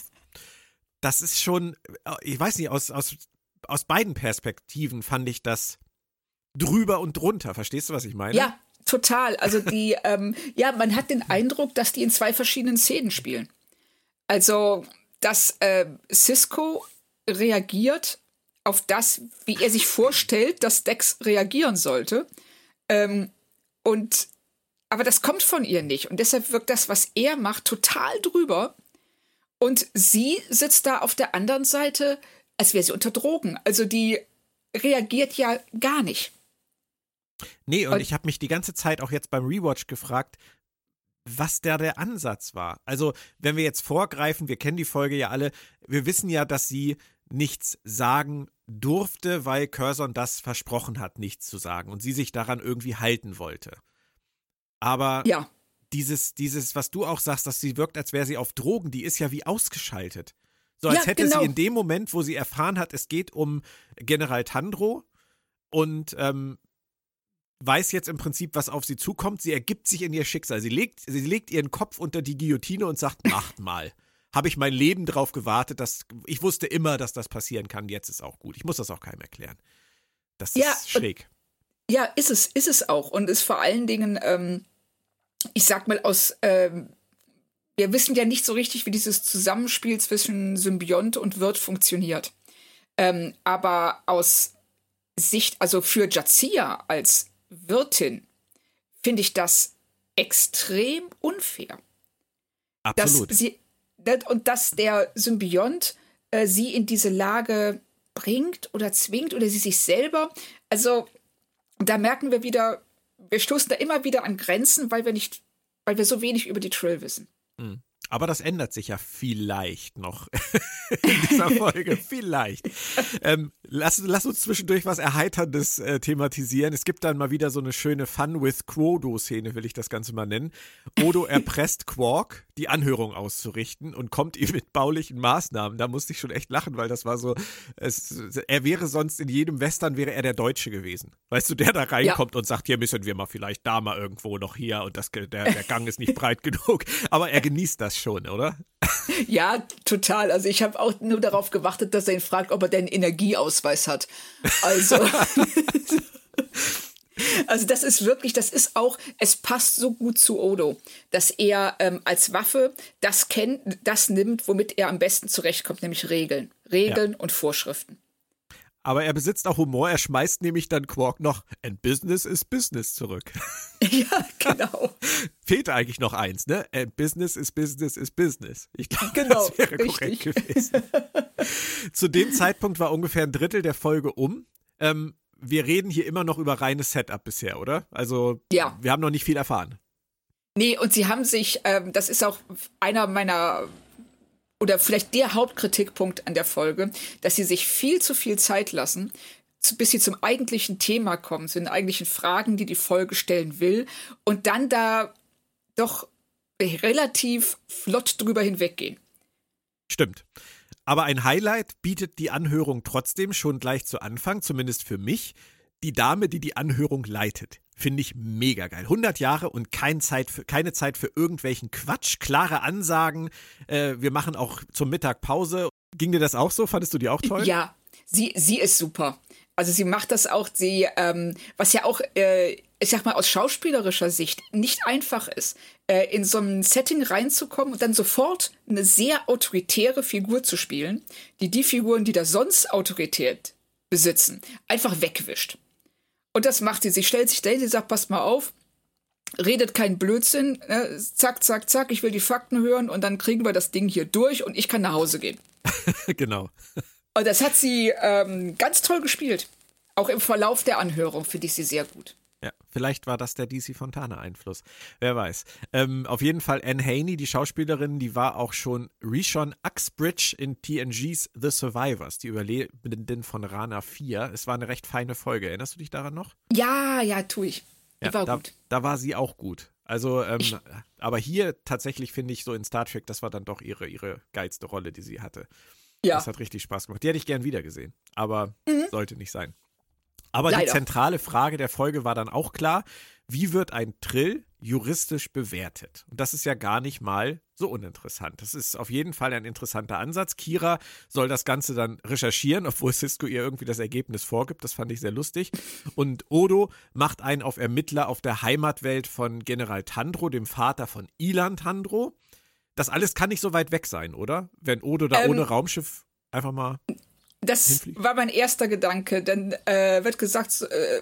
das ist schon, äh, ich weiß nicht, aus, aus, aus beiden Perspektiven fand ich das drüber und drunter. Verstehst du, was ich meine? Ja, total. Also die, ähm, ja, man hat den Eindruck, dass die in zwei verschiedenen Szenen spielen. Also, dass äh, Cisco reagiert auf das, wie er sich vorstellt, dass Dex reagieren sollte. Ähm, und aber das kommt von ihr nicht. Und deshalb wirkt das, was er macht, total drüber. Und sie sitzt da auf der anderen Seite, als wäre sie unter Drogen. Also die reagiert ja gar nicht. Nee, und, und ich habe mich die ganze Zeit auch jetzt beim Rewatch gefragt, was da der Ansatz war. Also, wenn wir jetzt vorgreifen, wir kennen die Folge ja alle, wir wissen ja, dass sie nichts sagen durfte, weil Curzon das versprochen hat, nichts zu sagen und sie sich daran irgendwie halten wollte. Aber ja. dieses, dieses, was du auch sagst, dass sie wirkt, als wäre sie auf Drogen, die ist ja wie ausgeschaltet. So als ja, hätte genau. sie in dem Moment, wo sie erfahren hat, es geht um General Tandro und ähm, weiß jetzt im Prinzip, was auf sie zukommt. Sie ergibt sich in ihr Schicksal. Sie legt, sie legt ihren Kopf unter die Guillotine und sagt, macht mal habe ich mein Leben drauf gewartet, dass ich wusste immer, dass das passieren kann. Jetzt ist auch gut. Ich muss das auch keinem erklären. Das ist ja, schräg. Ja, ist es, ist es auch. Und ist vor allen Dingen, ähm, ich sag mal, aus, ähm, wir wissen ja nicht so richtig, wie dieses Zusammenspiel zwischen Symbiont und Wirt funktioniert. Ähm, aber aus Sicht, also für Jazia als Wirtin, finde ich das extrem unfair. Absolut. Dass sie, und dass der Symbiont äh, sie in diese Lage bringt oder zwingt oder sie sich selber. Also da merken wir wieder, wir stoßen da immer wieder an Grenzen, weil wir nicht, weil wir so wenig über die Trill wissen. Mhm. Aber das ändert sich ja vielleicht noch in dieser Folge. vielleicht. Ähm, Lass, lass uns zwischendurch was Erheiterndes äh, thematisieren. Es gibt dann mal wieder so eine schöne Fun with Quodo-Szene, will ich das Ganze mal nennen. Odo erpresst Quark, die Anhörung auszurichten und kommt ihm mit baulichen Maßnahmen. Da musste ich schon echt lachen, weil das war so, es, er wäre sonst in jedem Western wäre er der Deutsche gewesen. Weißt du, der da reinkommt ja. und sagt, hier müssen wir mal vielleicht da mal irgendwo noch hier und das, der, der Gang ist nicht breit genug. Aber er genießt das schon, oder? Ja, total. Also ich habe auch nur darauf gewartet, dass er ihn fragt, ob er denn Energieausweis hat. Also. Also das ist wirklich, das ist auch, es passt so gut zu Odo, dass er ähm, als Waffe das kennt, das nimmt, womit er am besten zurechtkommt, nämlich Regeln. Regeln ja. und Vorschriften. Aber er besitzt auch Humor. Er schmeißt nämlich dann Quark noch And Business is Business zurück. Ja, genau. Fehlt eigentlich noch eins, ne? And Business is Business is Business. Ich glaube, genau, das wäre korrekt gewesen. Zu dem Zeitpunkt war ungefähr ein Drittel der Folge um. Ähm, wir reden hier immer noch über reines Setup bisher, oder? Also, ja. wir haben noch nicht viel erfahren. Nee, und sie haben sich, ähm, das ist auch einer meiner oder vielleicht der Hauptkritikpunkt an der Folge, dass sie sich viel zu viel Zeit lassen, bis sie zum eigentlichen Thema kommen, zu den eigentlichen Fragen, die die Folge stellen will, und dann da doch relativ flott drüber hinweggehen. Stimmt. Aber ein Highlight bietet die Anhörung trotzdem schon gleich zu Anfang, zumindest für mich, die Dame, die die Anhörung leitet. Finde ich mega geil. 100 Jahre und kein Zeit für, keine Zeit für irgendwelchen Quatsch, klare Ansagen. Äh, wir machen auch zum Mittag Pause. Ging dir das auch so? Fandest du die auch toll? Ja, sie, sie ist super. Also sie macht das auch, sie, ähm, was ja auch, äh, ich sag mal, aus schauspielerischer Sicht nicht einfach ist, äh, in so ein Setting reinzukommen und dann sofort eine sehr autoritäre Figur zu spielen, die die Figuren, die da sonst Autorität besitzen, einfach wegwischt. Und das macht sie. Sie stellt sich dahin, sie sagt, passt mal auf, redet kein Blödsinn, ne? zack, zack, zack, ich will die Fakten hören und dann kriegen wir das Ding hier durch und ich kann nach Hause gehen. genau. Und das hat sie ähm, ganz toll gespielt. Auch im Verlauf der Anhörung finde ich sie sehr gut. Vielleicht war das der DC Fontana-Einfluss. Wer weiß. Ähm, auf jeden Fall Anne Haney, die Schauspielerin, die war auch schon Rishon Uxbridge in TNG's The Survivors, die Überlebenden von Rana 4. Es war eine recht feine Folge. Erinnerst du dich daran noch? Ja, ja, tue ich. Die ja, war da, gut. Da war sie auch gut. Also, ähm, aber hier tatsächlich finde ich so in Star Trek, das war dann doch ihre, ihre geilste Rolle, die sie hatte. Ja. Das hat richtig Spaß gemacht. Die hätte ich gern wiedergesehen, aber mhm. sollte nicht sein. Aber Leider. die zentrale Frage der Folge war dann auch klar, wie wird ein Trill juristisch bewertet? Und das ist ja gar nicht mal so uninteressant. Das ist auf jeden Fall ein interessanter Ansatz. Kira soll das Ganze dann recherchieren, obwohl Cisco ihr irgendwie das Ergebnis vorgibt. Das fand ich sehr lustig. Und Odo macht einen auf Ermittler auf der Heimatwelt von General Tandro, dem Vater von Ilan Tandro. Das alles kann nicht so weit weg sein, oder? Wenn Odo da ähm, ohne Raumschiff einfach mal das hinfliegen? war mein erster Gedanke, denn äh, wird gesagt, äh,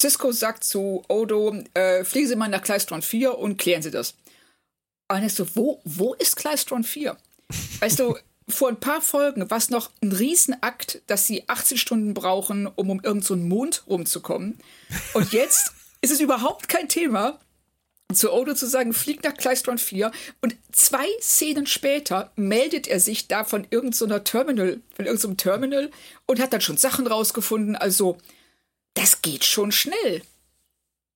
Cisco sagt zu Odo, äh, fliegen Sie mal nach Kleistron 4 und klären Sie das. Und ich so, wo, wo ist Kleistron 4? Weißt du, vor ein paar Folgen war es noch ein Riesenakt, dass sie 18 Stunden brauchen, um um irgendeinen so Mond rumzukommen. Und jetzt ist es überhaupt kein Thema, zu Odo zu sagen, flieg nach Kleistron 4 und zwei Szenen später meldet er sich da von irgendeiner so Terminal, von irgendeinem so Terminal und hat dann schon Sachen rausgefunden. Also, das geht schon schnell.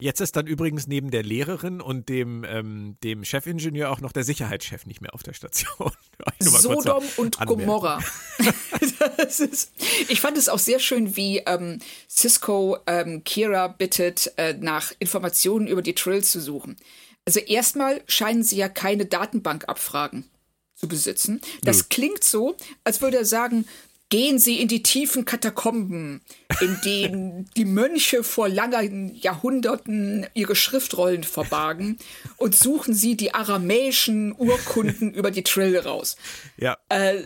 Jetzt ist dann übrigens neben der Lehrerin und dem, ähm, dem Chefingenieur auch noch der Sicherheitschef nicht mehr auf der Station. Sodom und Gomorra. ist, ich fand es auch sehr schön, wie ähm, Cisco ähm, Kira bittet, äh, nach Informationen über die Trills zu suchen. Also erstmal scheinen sie ja keine Datenbankabfragen zu besitzen. Das Nö. klingt so, als würde er sagen, Gehen Sie in die tiefen Katakomben, in denen die Mönche vor langen Jahrhunderten ihre Schriftrollen verbargen und suchen Sie die aramäischen Urkunden über die Trill raus. Ja. Äh,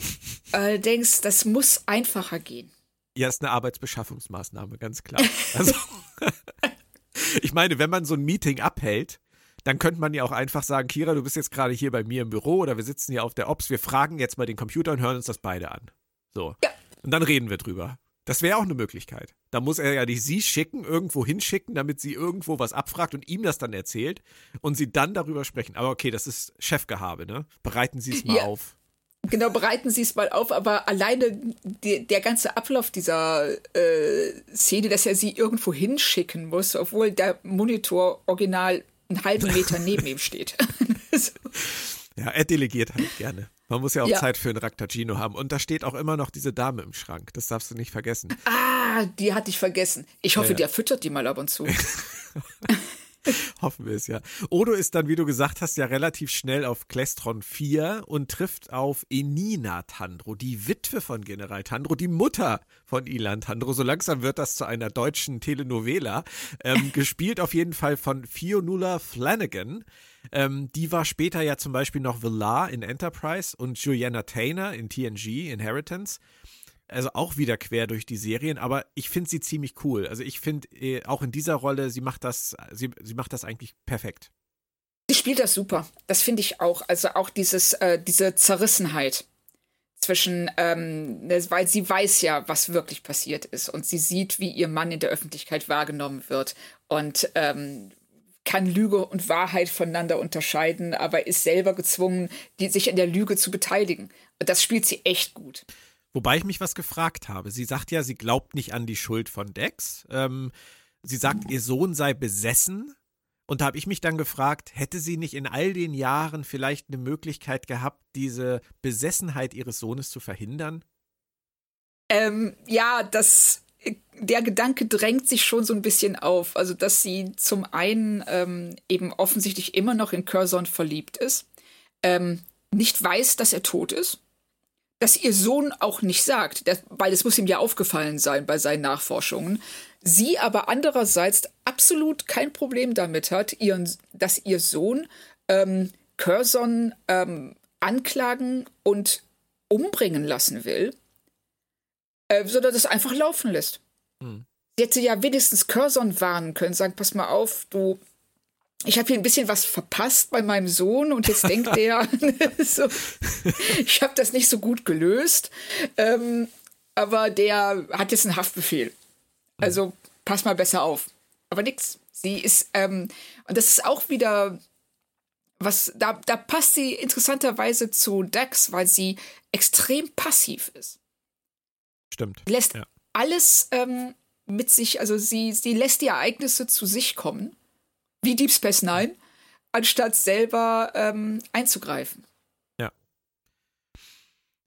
allerdings, das muss einfacher gehen. Ja, ist eine Arbeitsbeschaffungsmaßnahme, ganz klar. Also, ich meine, wenn man so ein Meeting abhält, dann könnte man ja auch einfach sagen, Kira, du bist jetzt gerade hier bei mir im Büro oder wir sitzen hier auf der Ops, wir fragen jetzt mal den Computer und hören uns das beide an. So. Ja. Und dann reden wir drüber. Das wäre auch eine Möglichkeit. Da muss er ja nicht sie schicken, irgendwo hinschicken, damit sie irgendwo was abfragt und ihm das dann erzählt und sie dann darüber sprechen. Aber okay, das ist Chefgehabe, ne? Bereiten Sie es mal ja. auf. Genau, bereiten Sie es mal auf, aber alleine die, der ganze Ablauf dieser äh, Szene, dass er sie irgendwo hinschicken muss, obwohl der Monitor original einen halben Meter neben ihm steht. so. Ja, er delegiert halt gerne. Man muss ja auch ja. Zeit für ein Raktagino haben. Und da steht auch immer noch diese Dame im Schrank. Das darfst du nicht vergessen. Ah, die hatte ich vergessen. Ich hoffe, ja, ja. der füttert die mal ab und zu. Hoffen wir es ja. Odo ist dann, wie du gesagt hast, ja relativ schnell auf Klestron 4 und trifft auf Enina Tandro, die Witwe von General Tandro, die Mutter von Ilan Tandro. So langsam wird das zu einer deutschen Telenovela. Ähm, gespielt auf jeden Fall von Fionnuala Flanagan. Ähm, die war später ja zum Beispiel noch Villar in Enterprise und Juliana Taylor in TNG, Inheritance. Also auch wieder quer durch die Serien, aber ich finde sie ziemlich cool. Also ich finde äh, auch in dieser Rolle, sie macht das, sie, sie macht das eigentlich perfekt. Sie spielt das super. Das finde ich auch. Also auch dieses, äh, diese Zerrissenheit zwischen, ähm, ne, weil sie weiß ja, was wirklich passiert ist und sie sieht, wie ihr Mann in der Öffentlichkeit wahrgenommen wird und ähm, kann Lüge und Wahrheit voneinander unterscheiden, aber ist selber gezwungen, die, sich an der Lüge zu beteiligen. Und das spielt sie echt gut. Wobei ich mich was gefragt habe. Sie sagt ja, sie glaubt nicht an die Schuld von Dex. Ähm, sie sagt, ihr Sohn sei besessen. Und da habe ich mich dann gefragt, hätte sie nicht in all den Jahren vielleicht eine Möglichkeit gehabt, diese Besessenheit ihres Sohnes zu verhindern? Ähm, ja, das der Gedanke drängt sich schon so ein bisschen auf. Also, dass sie zum einen ähm, eben offensichtlich immer noch in Curzon verliebt ist, ähm, nicht weiß, dass er tot ist, dass ihr Sohn auch nicht sagt, der, weil es muss ihm ja aufgefallen sein bei seinen Nachforschungen. Sie aber andererseits absolut kein Problem damit hat, ihren, dass ihr Sohn ähm, Curzon ähm, anklagen und umbringen lassen will äh, sondern das einfach laufen lässt. Hm. Sie hätte ja wenigstens Curzon warnen können, sagen, pass mal auf, du, ich habe hier ein bisschen was verpasst bei meinem Sohn und jetzt denkt der, so, ich habe das nicht so gut gelöst, ähm, aber der hat jetzt einen Haftbefehl. Also pass mal besser auf. Aber nix. Sie ist, ähm, und das ist auch wieder was, da, da passt sie interessanterweise zu Dax, weil sie extrem passiv ist. Stimmt. Lässt ja. alles ähm, mit sich, also sie, sie lässt die Ereignisse zu sich kommen, wie Deep Space Nine, anstatt selber ähm, einzugreifen. Ja.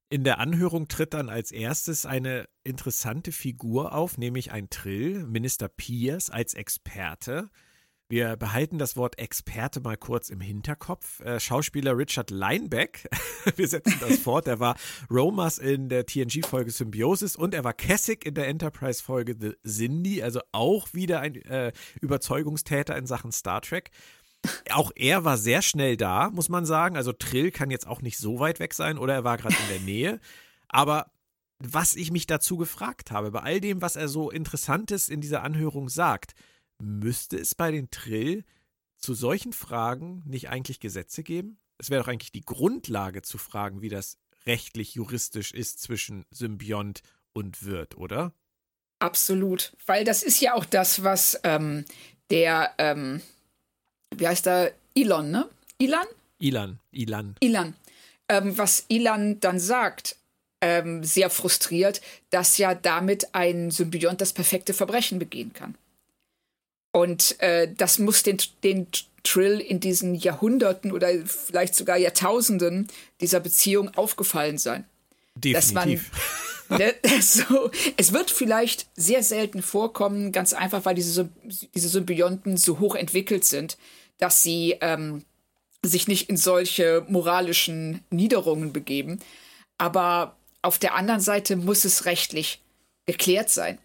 In der Anhörung tritt dann als erstes eine interessante Figur auf, nämlich ein Trill, Minister Pierce als Experte. Wir behalten das Wort Experte mal kurz im Hinterkopf. Äh, Schauspieler Richard Lineback, wir setzen das fort, er war Romas in der TNG-Folge Symbiosis und er war Kessig in der Enterprise-Folge The Cindy, also auch wieder ein äh, Überzeugungstäter in Sachen Star Trek. Auch er war sehr schnell da, muss man sagen. Also Trill kann jetzt auch nicht so weit weg sein oder er war gerade in der Nähe. Aber was ich mich dazu gefragt habe, bei all dem, was er so Interessantes in dieser Anhörung sagt, müsste es bei den Trill zu solchen Fragen nicht eigentlich Gesetze geben? Es wäre doch eigentlich die Grundlage zu fragen, wie das rechtlich, juristisch ist zwischen Symbiont und Wirt, oder? Absolut, weil das ist ja auch das, was ähm, der, ähm, wie heißt er, Elon, ne? Ilan? Ilan, Ilan. Ilan. Ähm, was Ilan dann sagt, ähm, sehr frustriert, dass ja damit ein Symbiont das perfekte Verbrechen begehen kann. Und äh, das muss den, den Trill in diesen Jahrhunderten oder vielleicht sogar Jahrtausenden dieser Beziehung aufgefallen sein. Definitiv. Dass man, ne, so, es wird vielleicht sehr selten vorkommen, ganz einfach, weil diese, diese Symbionten so hoch entwickelt sind, dass sie ähm, sich nicht in solche moralischen Niederungen begeben. Aber auf der anderen Seite muss es rechtlich geklärt sein.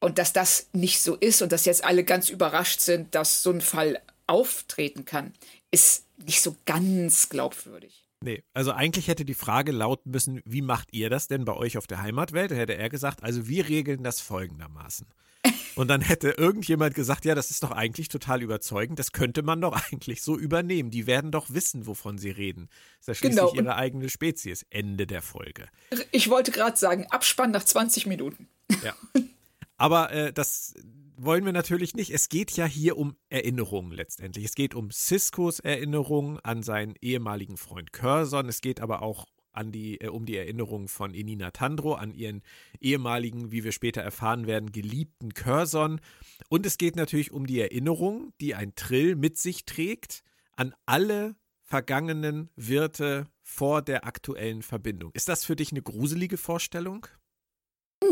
Und dass das nicht so ist und dass jetzt alle ganz überrascht sind, dass so ein Fall auftreten kann, ist nicht so ganz glaubwürdig. Nee, also eigentlich hätte die Frage lauten müssen, wie macht ihr das denn bei euch auf der Heimatwelt? Da hätte er gesagt, also wir regeln das folgendermaßen. Und dann hätte irgendjemand gesagt, ja, das ist doch eigentlich total überzeugend, das könnte man doch eigentlich so übernehmen. Die werden doch wissen, wovon sie reden. Das ist ja schließlich genau. ihre eigene Spezies. Ende der Folge. Ich wollte gerade sagen, Abspann nach 20 Minuten. Ja. Aber äh, das wollen wir natürlich nicht. Es geht ja hier um Erinnerungen letztendlich. Es geht um Ciscos Erinnerungen an seinen ehemaligen Freund Curzon. Es geht aber auch an die, äh, um die Erinnerung von Enina Tandro, an ihren ehemaligen, wie wir später erfahren werden, geliebten Curson. Und es geht natürlich um die Erinnerung, die ein Trill mit sich trägt, an alle vergangenen Wirte vor der aktuellen Verbindung. Ist das für dich eine gruselige Vorstellung?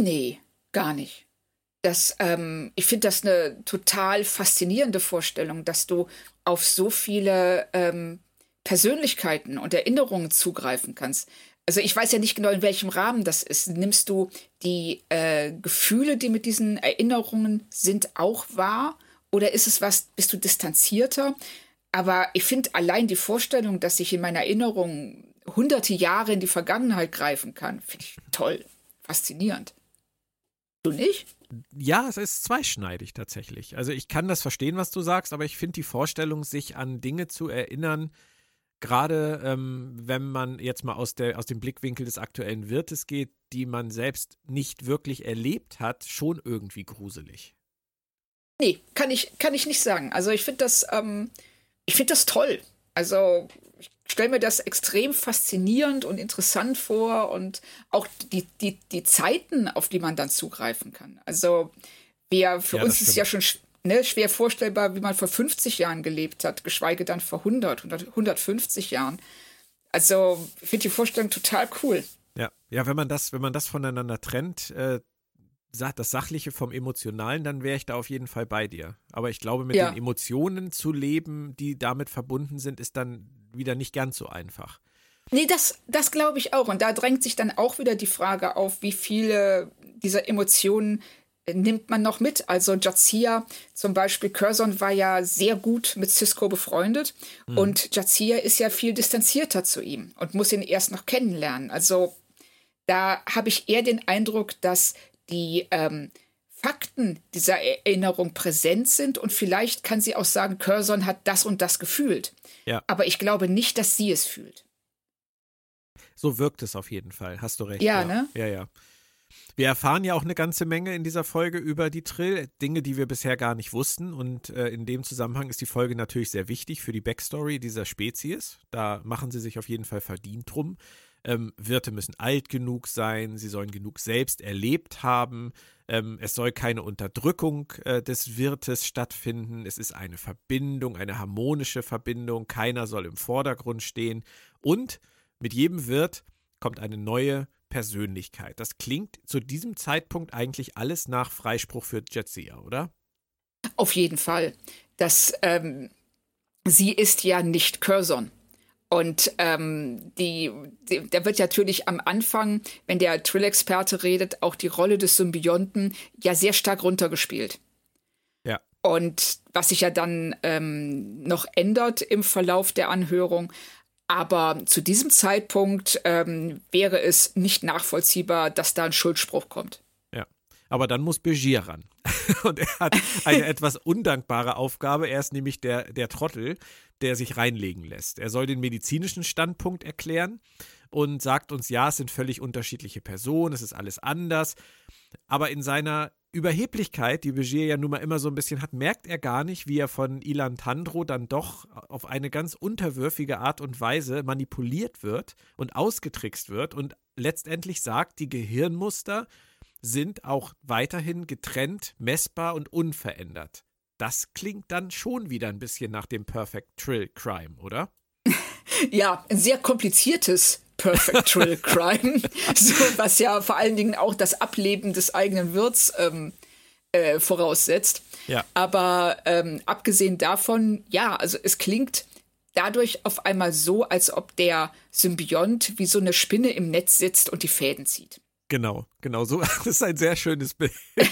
Nee, gar nicht. Das, ähm, ich finde das eine total faszinierende Vorstellung, dass du auf so viele ähm, Persönlichkeiten und Erinnerungen zugreifen kannst. Also ich weiß ja nicht genau, in welchem Rahmen das ist. Nimmst du die äh, Gefühle, die mit diesen Erinnerungen sind, auch wahr? Oder ist es was, bist du distanzierter? Aber ich finde allein die Vorstellung, dass ich in meiner Erinnerung hunderte Jahre in die Vergangenheit greifen kann, finde ich toll, faszinierend. Du nicht? Ja, es ist zweischneidig tatsächlich. Also ich kann das verstehen, was du sagst, aber ich finde die Vorstellung, sich an Dinge zu erinnern, gerade ähm, wenn man jetzt mal aus, der, aus dem Blickwinkel des aktuellen Wirtes geht, die man selbst nicht wirklich erlebt hat, schon irgendwie gruselig. Nee, kann ich, kann ich nicht sagen. Also ich finde das, ähm, ich finde das toll. Also ich stelle mir das extrem faszinierend und interessant vor und auch die, die, die Zeiten, auf die man dann zugreifen kann. Also wir, für ja, uns ist ja schon ne, schwer vorstellbar, wie man vor 50 Jahren gelebt hat, geschweige dann vor 100, 100 150 Jahren. Also ich finde die Vorstellung total cool. Ja, ja, wenn man das, wenn man das voneinander trennt, äh, das Sachliche vom Emotionalen, dann wäre ich da auf jeden Fall bei dir. Aber ich glaube, mit ja. den Emotionen zu leben, die damit verbunden sind, ist dann wieder nicht ganz so einfach. Nee, das, das glaube ich auch. Und da drängt sich dann auch wieder die Frage auf, wie viele dieser Emotionen nimmt man noch mit. Also Jazia zum Beispiel, Curzon war ja sehr gut mit Cisco befreundet mhm. und Jazia ist ja viel distanzierter zu ihm und muss ihn erst noch kennenlernen. Also da habe ich eher den Eindruck, dass die ähm, Fakten dieser Erinnerung präsent sind und vielleicht kann sie auch sagen, Curzon hat das und das gefühlt. Ja. Aber ich glaube nicht, dass sie es fühlt. So wirkt es auf jeden Fall, hast du recht. Ja, ja. ne? Ja, ja. Wir erfahren ja auch eine ganze Menge in dieser Folge über die Trill, Dinge, die wir bisher gar nicht wussten. Und äh, in dem Zusammenhang ist die Folge natürlich sehr wichtig für die Backstory dieser Spezies. Da machen sie sich auf jeden Fall verdient drum. Ähm, Wirte müssen alt genug sein, sie sollen genug selbst erlebt haben. Ähm, es soll keine Unterdrückung äh, des Wirtes stattfinden. Es ist eine Verbindung, eine harmonische Verbindung. Keiner soll im Vordergrund stehen. Und mit jedem Wirt kommt eine neue Persönlichkeit. Das klingt zu diesem Zeitpunkt eigentlich alles nach Freispruch für Jetsia, oder? Auf jeden Fall. Das, ähm, sie ist ja nicht Curzon. Und ähm, die, die, da wird natürlich am Anfang, wenn der Trill-Experte redet, auch die Rolle des Symbionten ja sehr stark runtergespielt. Ja. Und was sich ja dann ähm, noch ändert im Verlauf der Anhörung, aber zu diesem Zeitpunkt ähm, wäre es nicht nachvollziehbar, dass da ein Schuldspruch kommt. Aber dann muss Begier ran. Und er hat eine etwas undankbare Aufgabe. Er ist nämlich der, der Trottel, der sich reinlegen lässt. Er soll den medizinischen Standpunkt erklären und sagt uns, ja, es sind völlig unterschiedliche Personen, es ist alles anders. Aber in seiner Überheblichkeit, die Begier ja nun mal immer so ein bisschen hat, merkt er gar nicht, wie er von Ilan Tandro dann doch auf eine ganz unterwürfige Art und Weise manipuliert wird und ausgetrickst wird und letztendlich sagt, die Gehirnmuster sind auch weiterhin getrennt, messbar und unverändert. Das klingt dann schon wieder ein bisschen nach dem Perfect Trill Crime, oder? Ja, ein sehr kompliziertes Perfect Trill Crime, so, was ja vor allen Dingen auch das Ableben des eigenen Wirts ähm, äh, voraussetzt. Ja. Aber ähm, abgesehen davon, ja, also es klingt dadurch auf einmal so, als ob der Symbiont wie so eine Spinne im Netz sitzt und die Fäden zieht. Genau, genau so. Das ist ein sehr schönes Bild.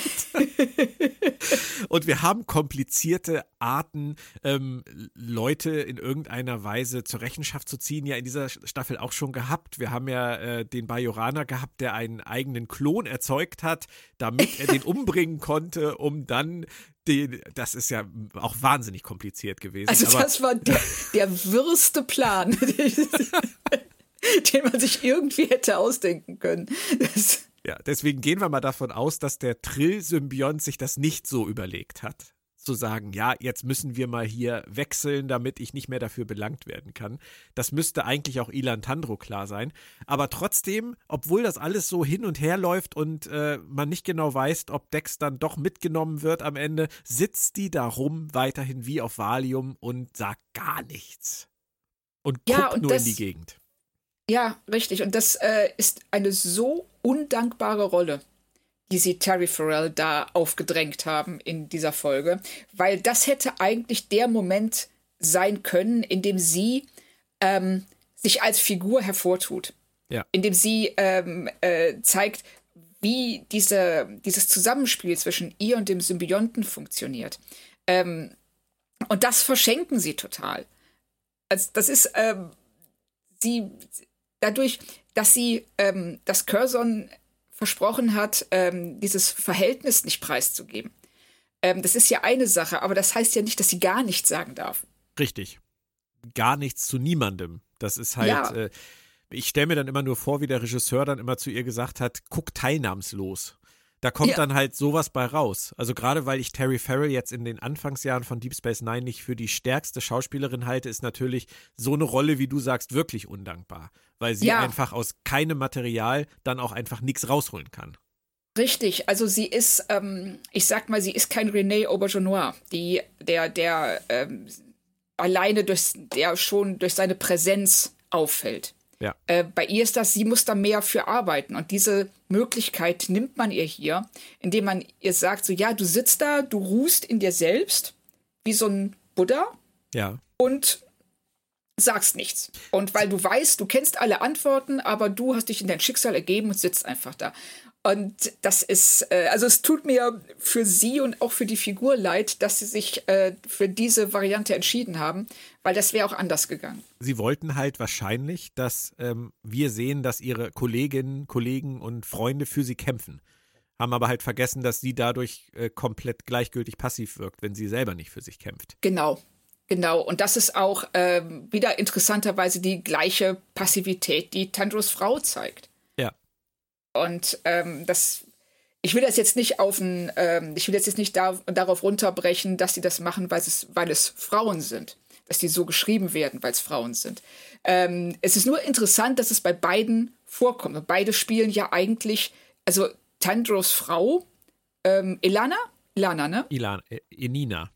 Und wir haben komplizierte Arten, ähm, Leute in irgendeiner Weise zur Rechenschaft zu ziehen, ja in dieser Staffel auch schon gehabt. Wir haben ja äh, den Bajoraner gehabt, der einen eigenen Klon erzeugt hat, damit er den umbringen konnte, um dann den, das ist ja auch wahnsinnig kompliziert gewesen. Also das war der, der wirste Plan. den man sich irgendwie hätte ausdenken können. Das ja, deswegen gehen wir mal davon aus, dass der Trill-Symbiont sich das nicht so überlegt hat. zu sagen, ja, jetzt müssen wir mal hier wechseln, damit ich nicht mehr dafür belangt werden kann. Das müsste eigentlich auch Ilan Tandro klar sein. Aber trotzdem, obwohl das alles so hin und her läuft und äh, man nicht genau weiß, ob Dex dann doch mitgenommen wird am Ende, sitzt die da rum weiterhin wie auf Valium und sagt gar nichts. Und guckt ja, und nur in die Gegend. Ja, richtig. Und das äh, ist eine so undankbare Rolle die sie Terry Farrell da aufgedrängt haben in dieser Folge, weil das hätte eigentlich der Moment sein können, in dem sie ähm, sich als Figur hervortut. Ja. In dem sie ähm, äh, zeigt, wie diese, dieses Zusammenspiel zwischen ihr und dem Symbionten funktioniert. Ähm, und das verschenken sie total. Also das ist ähm, sie dadurch, dass sie ähm, dass Curzon versprochen hat, ähm, dieses Verhältnis nicht preiszugeben. Ähm, das ist ja eine Sache, aber das heißt ja nicht, dass sie gar nichts sagen darf. Richtig. Gar nichts zu niemandem. Das ist halt. Ja. Äh, ich stelle mir dann immer nur vor, wie der Regisseur dann immer zu ihr gesagt hat: guck teilnahmslos. Da kommt ja. dann halt sowas bei raus. Also gerade weil ich Terry Farrell jetzt in den Anfangsjahren von Deep Space Nine nicht für die stärkste Schauspielerin halte, ist natürlich so eine Rolle, wie du sagst, wirklich undankbar. Weil sie ja. einfach aus keinem Material dann auch einfach nichts rausholen kann. Richtig, also sie ist, ähm, ich sag mal, sie ist kein René Aubergenois, die, der, der ähm, alleine durch, der schon durch seine Präsenz auffällt. Ja. Äh, bei ihr ist das, sie muss da mehr für arbeiten. Und diese Möglichkeit nimmt man ihr hier, indem man ihr sagt, so ja, du sitzt da, du ruhst in dir selbst, wie so ein Buddha. Ja. Und sagst nichts. Und weil du weißt, du kennst alle Antworten, aber du hast dich in dein Schicksal ergeben und sitzt einfach da. Und das ist, äh, also es tut mir für sie und auch für die Figur leid, dass sie sich äh, für diese Variante entschieden haben, weil das wäre auch anders gegangen. Sie wollten halt wahrscheinlich, dass ähm, wir sehen, dass ihre Kolleginnen, Kollegen und Freunde für sie kämpfen. Haben aber halt vergessen, dass sie dadurch äh, komplett gleichgültig passiv wirkt, wenn sie selber nicht für sich kämpft. Genau, Genau, und das ist auch ähm, wieder interessanterweise die gleiche Passivität, die Tandros Frau zeigt. Und ähm, das, ich will das jetzt nicht auf ein, ähm, ich will jetzt nicht da, darauf runterbrechen, dass sie das machen, weil es, weil es Frauen sind. Dass die so geschrieben werden, weil es Frauen sind. Ähm, es ist nur interessant, dass es bei beiden vorkommt. Und beide spielen ja eigentlich, also Tandros Frau, ähm, Ilana? Ilana, ne? Ilana, äh, Inina.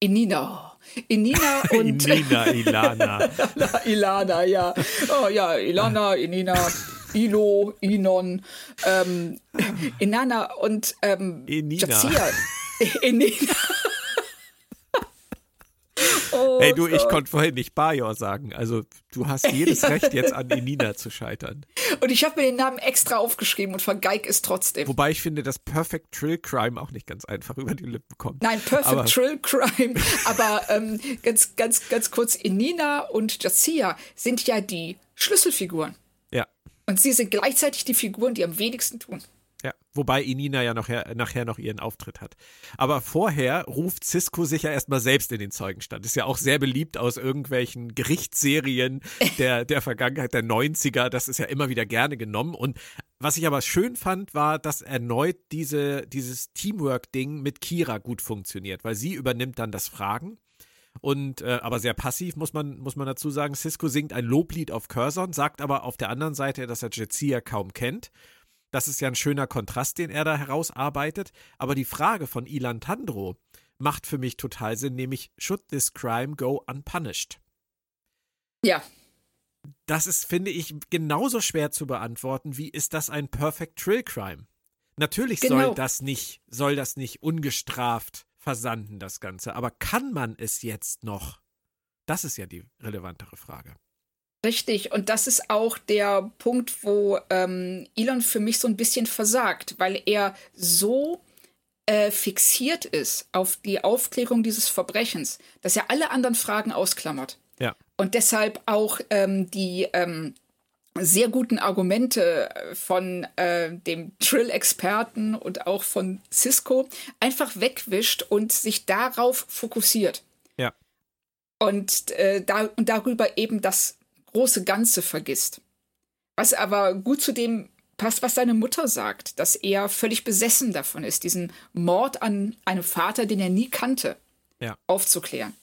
Inina. Inina und. Inina, Ilana. Ilana, ja. Oh ja, Ilana, Inina. Ilo, Inon, ähm, Inanna und ähm, Enina. Jazia. Enina. Oh hey du, ich konnte vorhin nicht Bajor sagen. Also du hast jedes Recht, jetzt an Enina zu scheitern. Und ich habe mir den Namen extra aufgeschrieben und vergeig es trotzdem. Wobei ich finde, dass Perfect Trill Crime auch nicht ganz einfach über die Lippen kommt. Nein, Perfect aber Trill Crime. aber ähm, ganz, ganz, ganz kurz, Enina und Jazia sind ja die Schlüsselfiguren. Und sie sind gleichzeitig die Figuren, die am wenigsten tun. Ja, wobei Inina ja noch her, nachher noch ihren Auftritt hat. Aber vorher ruft Cisco sich ja erstmal selbst in den Zeugenstand. Ist ja auch sehr beliebt aus irgendwelchen Gerichtsserien der, der Vergangenheit, der 90er. Das ist ja immer wieder gerne genommen. Und was ich aber schön fand, war, dass erneut diese, dieses Teamwork-Ding mit Kira gut funktioniert, weil sie übernimmt dann das Fragen und äh, aber sehr passiv, muss man, muss man dazu sagen. Cisco singt ein Loblied auf Curzon, sagt aber auf der anderen Seite, dass er Jetsia kaum kennt. Das ist ja ein schöner Kontrast, den er da herausarbeitet. Aber die Frage von Ilan Tandro macht für mich total Sinn, nämlich Should this crime go unpunished? Ja. Das ist, finde ich, genauso schwer zu beantworten, wie ist das ein Perfect Trill Crime? Natürlich genau. soll das nicht, soll das nicht ungestraft versanden, das Ganze. Aber kann man es jetzt noch? Das ist ja die relevantere Frage. Richtig, und das ist auch der Punkt, wo ähm, Elon für mich so ein bisschen versagt, weil er so äh, fixiert ist auf die Aufklärung dieses Verbrechens, dass er alle anderen Fragen ausklammert. Ja. Und deshalb auch ähm, die ähm, sehr guten Argumente äh, von äh, dem Trill-Experten und auch von Cisco einfach wegwischt und sich darauf fokussiert. Ja. Und, äh, da, und darüber eben das große Ganze vergisst. Was aber gut zu dem passt, was seine Mutter sagt, dass er völlig besessen davon ist, diesen Mord an einem Vater, den er nie kannte. ja. aufzuklären.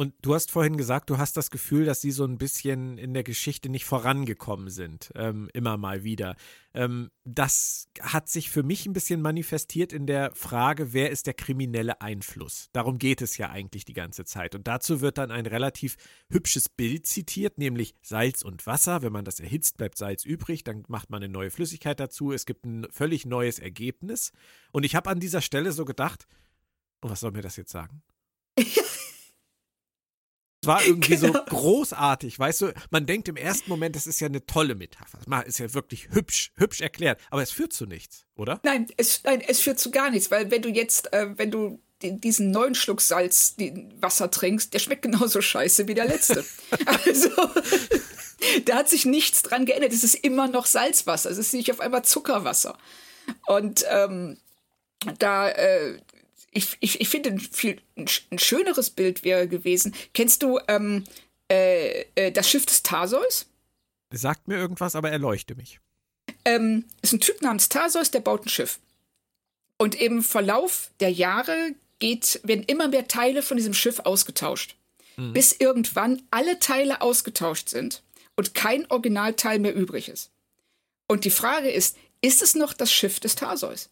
Und du hast vorhin gesagt, du hast das Gefühl, dass sie so ein bisschen in der Geschichte nicht vorangekommen sind, ähm, immer mal wieder. Ähm, das hat sich für mich ein bisschen manifestiert in der Frage, wer ist der kriminelle Einfluss? Darum geht es ja eigentlich die ganze Zeit. Und dazu wird dann ein relativ hübsches Bild zitiert, nämlich Salz und Wasser. Wenn man das erhitzt, bleibt Salz übrig, dann macht man eine neue Flüssigkeit dazu. Es gibt ein völlig neues Ergebnis. Und ich habe an dieser Stelle so gedacht, oh, was soll mir das jetzt sagen? War irgendwie genau. so großartig, weißt du? Man denkt im ersten Moment, das ist ja eine tolle Metapher. Das ist ja wirklich hübsch, hübsch erklärt. Aber es führt zu nichts, oder? Nein, es, nein, es führt zu gar nichts, weil wenn du jetzt, äh, wenn du diesen neuen Schluck Salz, den Wasser trinkst, der schmeckt genauso scheiße wie der letzte. also, da hat sich nichts dran geändert. Es ist immer noch Salzwasser. Es ist nicht auf einmal Zuckerwasser. Und ähm, da, äh, ich, ich, ich finde, ein, viel, ein schöneres Bild wäre gewesen. Kennst du ähm, äh, äh, das Schiff des Tarseus? Sagt mir irgendwas, aber erleuchte mich. Ähm, ist ein Typ namens Tarseus, der baut ein Schiff. Und im Verlauf der Jahre geht, werden immer mehr Teile von diesem Schiff ausgetauscht. Mhm. Bis irgendwann alle Teile ausgetauscht sind und kein Originalteil mehr übrig ist. Und die Frage ist, ist es noch das Schiff des Tarseus?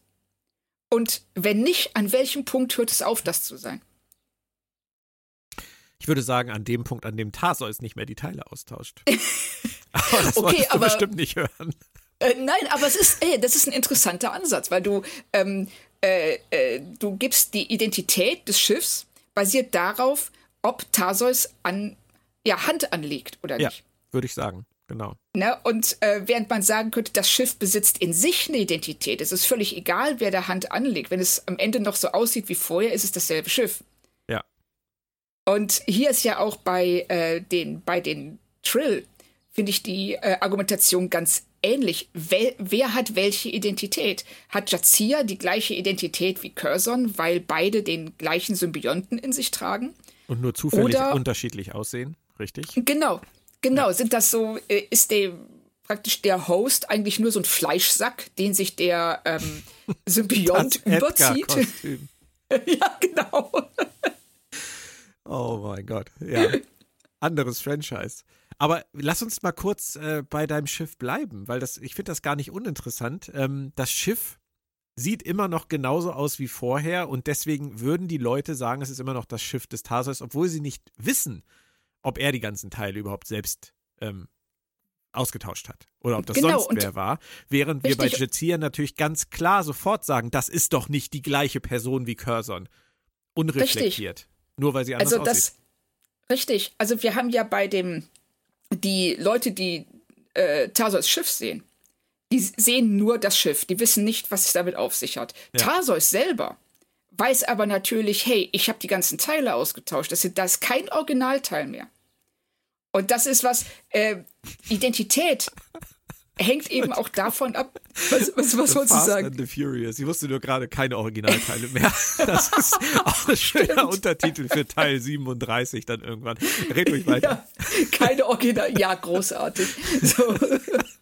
Und wenn nicht, an welchem Punkt hört es auf, das zu sein? Ich würde sagen, an dem Punkt, an dem Tarsois nicht mehr die Teile austauscht. aber das okay, du aber, bestimmt nicht hören. Äh, nein, aber es ist, ey, das ist ein interessanter Ansatz, weil du, ähm, äh, äh, du gibst die Identität des Schiffs basiert darauf, ob Tarsois an ja, Hand anlegt oder ja, nicht. Würde ich sagen. Genau. Ne? Und äh, während man sagen könnte, das Schiff besitzt in sich eine Identität, es ist völlig egal, wer der Hand anlegt. Wenn es am Ende noch so aussieht wie vorher, ist es dasselbe Schiff. Ja. Und hier ist ja auch bei, äh, den, bei den Trill, finde ich die äh, Argumentation ganz ähnlich. Wer, wer, hat welche Identität? Hat Jazia die gleiche Identität wie Curzon, weil beide den gleichen Symbionten in sich tragen? Und nur zufällig Oder, unterschiedlich aussehen, richtig? Genau, Genau, sind das so, äh, ist der praktisch der Host eigentlich nur so ein Fleischsack, den sich der ähm, Symbiont überzieht? ja, genau. oh mein Gott, ja. Anderes Franchise. Aber lass uns mal kurz äh, bei deinem Schiff bleiben, weil das, ich finde das gar nicht uninteressant. Ähm, das Schiff sieht immer noch genauso aus wie vorher und deswegen würden die Leute sagen, es ist immer noch das Schiff des Tarsus, obwohl sie nicht wissen, ob er die ganzen Teile überhaupt selbst ähm, ausgetauscht hat oder ob das genau, sonst wer war. Während wir bei Jazia natürlich ganz klar sofort sagen, das ist doch nicht die gleiche Person wie Curzon. Unreflektiert. Richtig. Nur weil sie anders also das, aussieht. Richtig. Also wir haben ja bei dem, die Leute, die äh, Tarsos Schiff sehen, die sehen nur das Schiff. Die wissen nicht, was es damit auf sich hat. Ja. Tarsos selber weiß aber natürlich, hey, ich habe die ganzen Teile ausgetauscht. Das, das ist kein Originalteil mehr. Und das ist was, äh, Identität hängt eben auch davon ab. Was, was, was wolltest du sagen? And the Furious. Ich wusste nur gerade keine Originalteile mehr. Das ist auch ein schöner Untertitel für Teil 37 dann irgendwann. Red ruhig weiter. Ja, keine Original. Ja, großartig. So.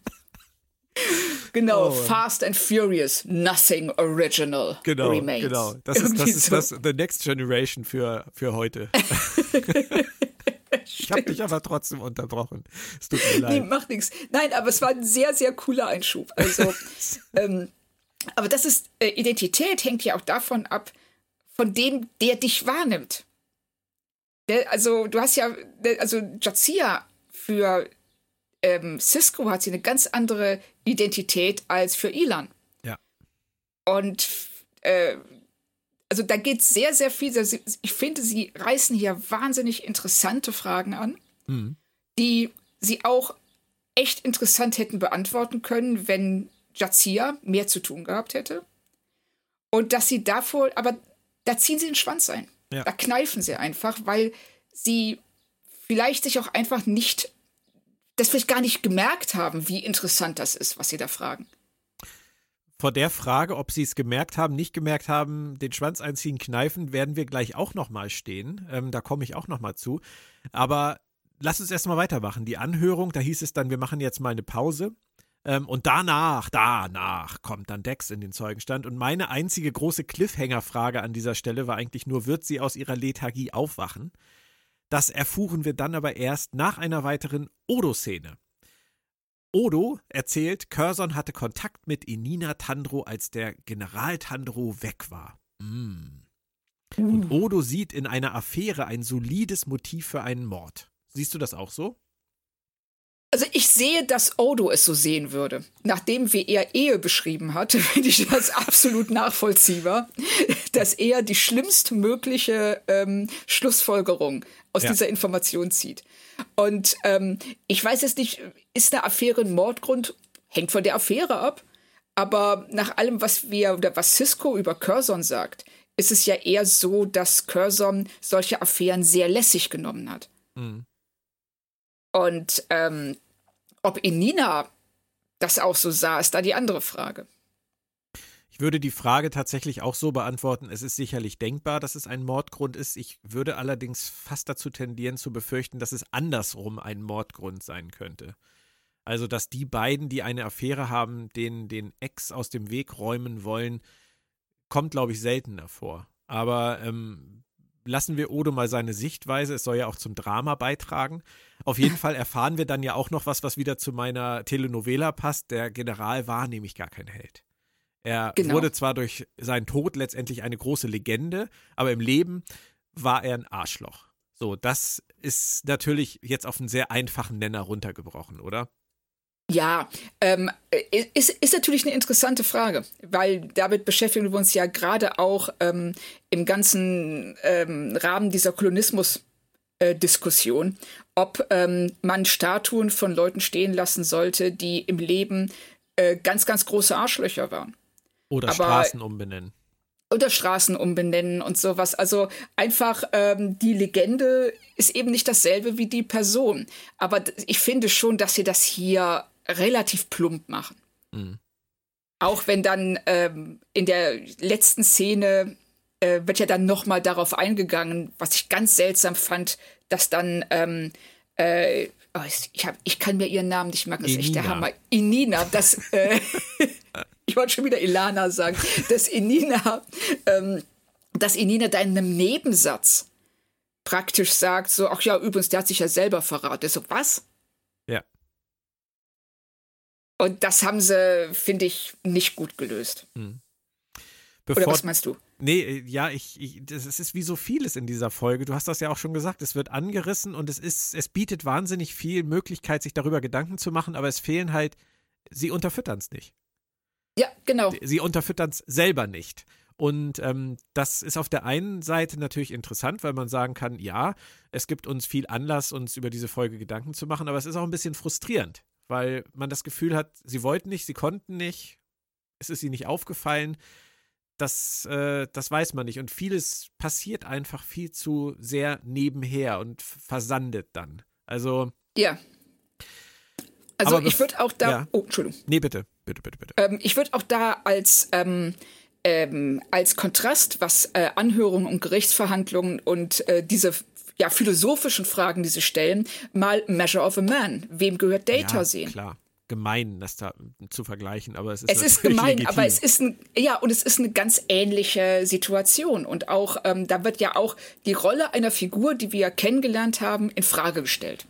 Genau, oh. Fast and Furious, nothing original genau, remains. Genau, das ist, das ist so. das The Next Generation für, für heute. ich habe dich aber trotzdem unterbrochen. Es tut mir leid. Nee, macht nichts. Nein, aber es war ein sehr, sehr cooler Einschub. Also, ähm, aber das ist, äh, Identität hängt ja auch davon ab, von dem, der dich wahrnimmt. Der, also, du hast ja, der, also Jazia für ähm, Cisco hat sie eine ganz andere Identität als für Elan. Ja. Und äh, also da geht sehr, sehr viel. Ich finde, sie reißen hier wahnsinnig interessante Fragen an, mhm. die sie auch echt interessant hätten beantworten können, wenn Jazia mehr zu tun gehabt hätte. Und dass sie davor, aber da ziehen sie den Schwanz ein. Ja. Da kneifen sie einfach, weil sie vielleicht sich auch einfach nicht das vielleicht gar nicht gemerkt haben, wie interessant das ist, was sie da fragen. Vor der Frage, ob sie es gemerkt haben, nicht gemerkt haben, den Schwanz einziehen, kneifen, werden wir gleich auch nochmal stehen. Ähm, da komme ich auch nochmal zu. Aber lass uns erstmal weitermachen. Die Anhörung, da hieß es dann, wir machen jetzt mal eine Pause. Ähm, und danach, danach kommt dann Dex in den Zeugenstand. Und meine einzige große Cliffhanger-Frage an dieser Stelle war eigentlich nur, wird sie aus ihrer Lethargie aufwachen? Das erfuhren wir dann aber erst nach einer weiteren Odo-Szene. Odo erzählt, Curzon hatte Kontakt mit Inina Tandro, als der General Tandro weg war. Mm. Und Odo sieht in einer Affäre ein solides Motiv für einen Mord. Siehst du das auch so? Also ich sehe, dass Odo es so sehen würde. Nachdem wie er Ehe beschrieben hat, finde ich das absolut nachvollziehbar, dass er die schlimmstmögliche ähm, Schlussfolgerung aus ja. dieser Information zieht. Und ähm, ich weiß jetzt nicht, ist eine Affäre ein Mordgrund? Hängt von der Affäre ab. Aber nach allem, was wir oder was Cisco über Curzon sagt, ist es ja eher so, dass Curzon solche Affären sehr lässig genommen hat. Mhm. Und ähm, ob Inina das auch so sah, ist da die andere Frage. Ich würde die Frage tatsächlich auch so beantworten. Es ist sicherlich denkbar, dass es ein Mordgrund ist. Ich würde allerdings fast dazu tendieren zu befürchten, dass es andersrum ein Mordgrund sein könnte. Also, dass die beiden, die eine Affäre haben, den, den Ex aus dem Weg räumen wollen, kommt, glaube ich, seltener vor. Aber ähm, lassen wir Odo mal seine Sichtweise. Es soll ja auch zum Drama beitragen. Auf jeden Fall erfahren wir dann ja auch noch was, was wieder zu meiner Telenovela passt. Der General war nämlich gar kein Held. Er genau. wurde zwar durch seinen Tod letztendlich eine große Legende, aber im Leben war er ein Arschloch. So, das ist natürlich jetzt auf einen sehr einfachen Nenner runtergebrochen, oder? Ja, ähm, ist, ist natürlich eine interessante Frage, weil damit beschäftigen wir uns ja gerade auch ähm, im ganzen ähm, Rahmen dieser Kolonismus-Diskussion, äh, ob ähm, man Statuen von Leuten stehen lassen sollte, die im Leben äh, ganz, ganz große Arschlöcher waren. Oder Aber, Straßen umbenennen. Oder Straßen umbenennen und sowas. Also einfach ähm, die Legende ist eben nicht dasselbe wie die Person. Aber ich finde schon, dass sie das hier relativ plump machen. Mhm. Auch wenn dann ähm, in der letzten Szene äh, wird ja dann noch mal darauf eingegangen, was ich ganz seltsam fand, dass dann ähm, äh, oh, ich, hab, ich kann mir ihren Namen nicht merken, das ist echt der Hammer. Inina, das äh, ich wollte schon wieder Ilana sagen, dass Inina, ähm, dass Inina da in einem Nebensatz praktisch sagt, so, ach ja, übrigens, der hat sich ja selber verraten. So, was? Und das haben sie, finde ich, nicht gut gelöst. Hm. Bevor, Oder was meinst du? Nee, ja, ich, ich, das ist wie so vieles in dieser Folge. Du hast das ja auch schon gesagt. Es wird angerissen und es ist, es bietet wahnsinnig viel Möglichkeit, sich darüber Gedanken zu machen, aber es fehlen halt, sie unterfüttern es nicht. Ja, genau. Sie unterfüttern es selber nicht. Und ähm, das ist auf der einen Seite natürlich interessant, weil man sagen kann, ja, es gibt uns viel Anlass, uns über diese Folge Gedanken zu machen, aber es ist auch ein bisschen frustrierend, weil man das Gefühl hat, sie wollten nicht, sie konnten nicht, es ist ihnen nicht aufgefallen. Das, äh, das weiß man nicht. Und vieles passiert einfach viel zu sehr nebenher und versandet dann. Also. Ja. Also ich würde auch da. Ja. Oh, Entschuldigung. Nee, bitte. Bitte, bitte, bitte. Ähm, ich würde auch da als, ähm, ähm, als Kontrast, was äh, Anhörungen und Gerichtsverhandlungen und äh, diese ja, philosophischen Fragen, die sie stellen, mal Measure of a Man. Wem gehört Data ja, sehen? Klar gemein, das da zu vergleichen, aber es ist Es ist gemein, legitim. aber es ist ein, ja, und es ist eine ganz ähnliche Situation. Und auch, ähm, da wird ja auch die Rolle einer Figur, die wir kennengelernt haben, in Frage gestellt.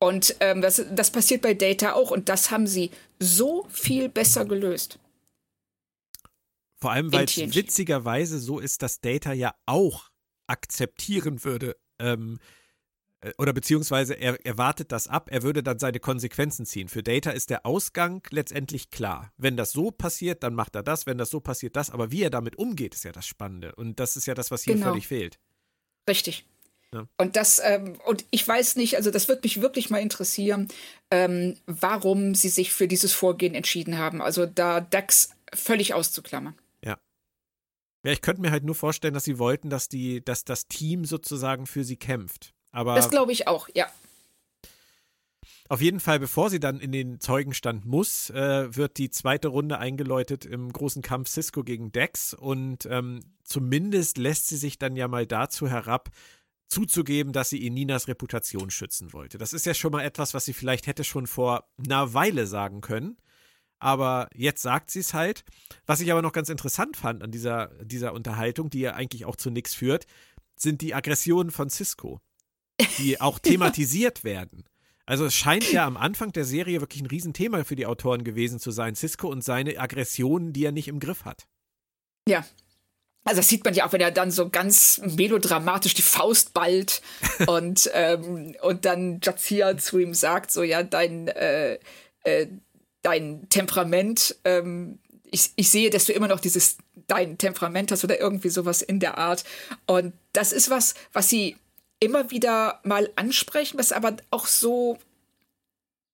Und ähm, das, das passiert bei Data auch. Und das haben sie so viel besser gelöst. Vor allem, weil es witzigerweise so ist, dass Data ja auch akzeptieren würde, ähm, äh, oder beziehungsweise er, er wartet das ab, er würde dann seine Konsequenzen ziehen. Für Data ist der Ausgang letztendlich klar. Wenn das so passiert, dann macht er das, wenn das so passiert, das. Aber wie er damit umgeht, ist ja das Spannende. Und das ist ja das, was hier genau. völlig fehlt. Richtig. Ja. Und das, ähm, und ich weiß nicht, also das wird mich wirklich mal interessieren, ähm, warum sie sich für dieses Vorgehen entschieden haben. Also da DAX völlig auszuklammern. Ja. Ich könnte mir halt nur vorstellen, dass sie wollten, dass die, dass das Team sozusagen für sie kämpft. Aber das glaube ich auch, ja. Auf jeden Fall, bevor sie dann in den Zeugenstand muss, äh, wird die zweite Runde eingeläutet im großen Kampf Cisco gegen Dex und ähm, zumindest lässt sie sich dann ja mal dazu herab, zuzugeben, dass sie Ininas Reputation schützen wollte. Das ist ja schon mal etwas, was sie vielleicht hätte schon vor einer Weile sagen können. Aber jetzt sagt sie es halt. Was ich aber noch ganz interessant fand an dieser, dieser Unterhaltung, die ja eigentlich auch zu nichts führt, sind die Aggressionen von Cisco, die auch thematisiert werden. Also es scheint ja am Anfang der Serie wirklich ein Riesenthema für die Autoren gewesen zu sein, Cisco und seine Aggressionen, die er nicht im Griff hat. Ja, also das sieht man ja auch, wenn er dann so ganz melodramatisch die Faust ballt und, ähm, und dann Jazia zu ihm sagt, so ja, dein, äh, äh, dein Temperament, ähm, ich, ich sehe, dass du immer noch dieses dein Temperament hast oder irgendwie sowas in der Art. Und das ist was, was sie immer wieder mal ansprechen, was aber auch so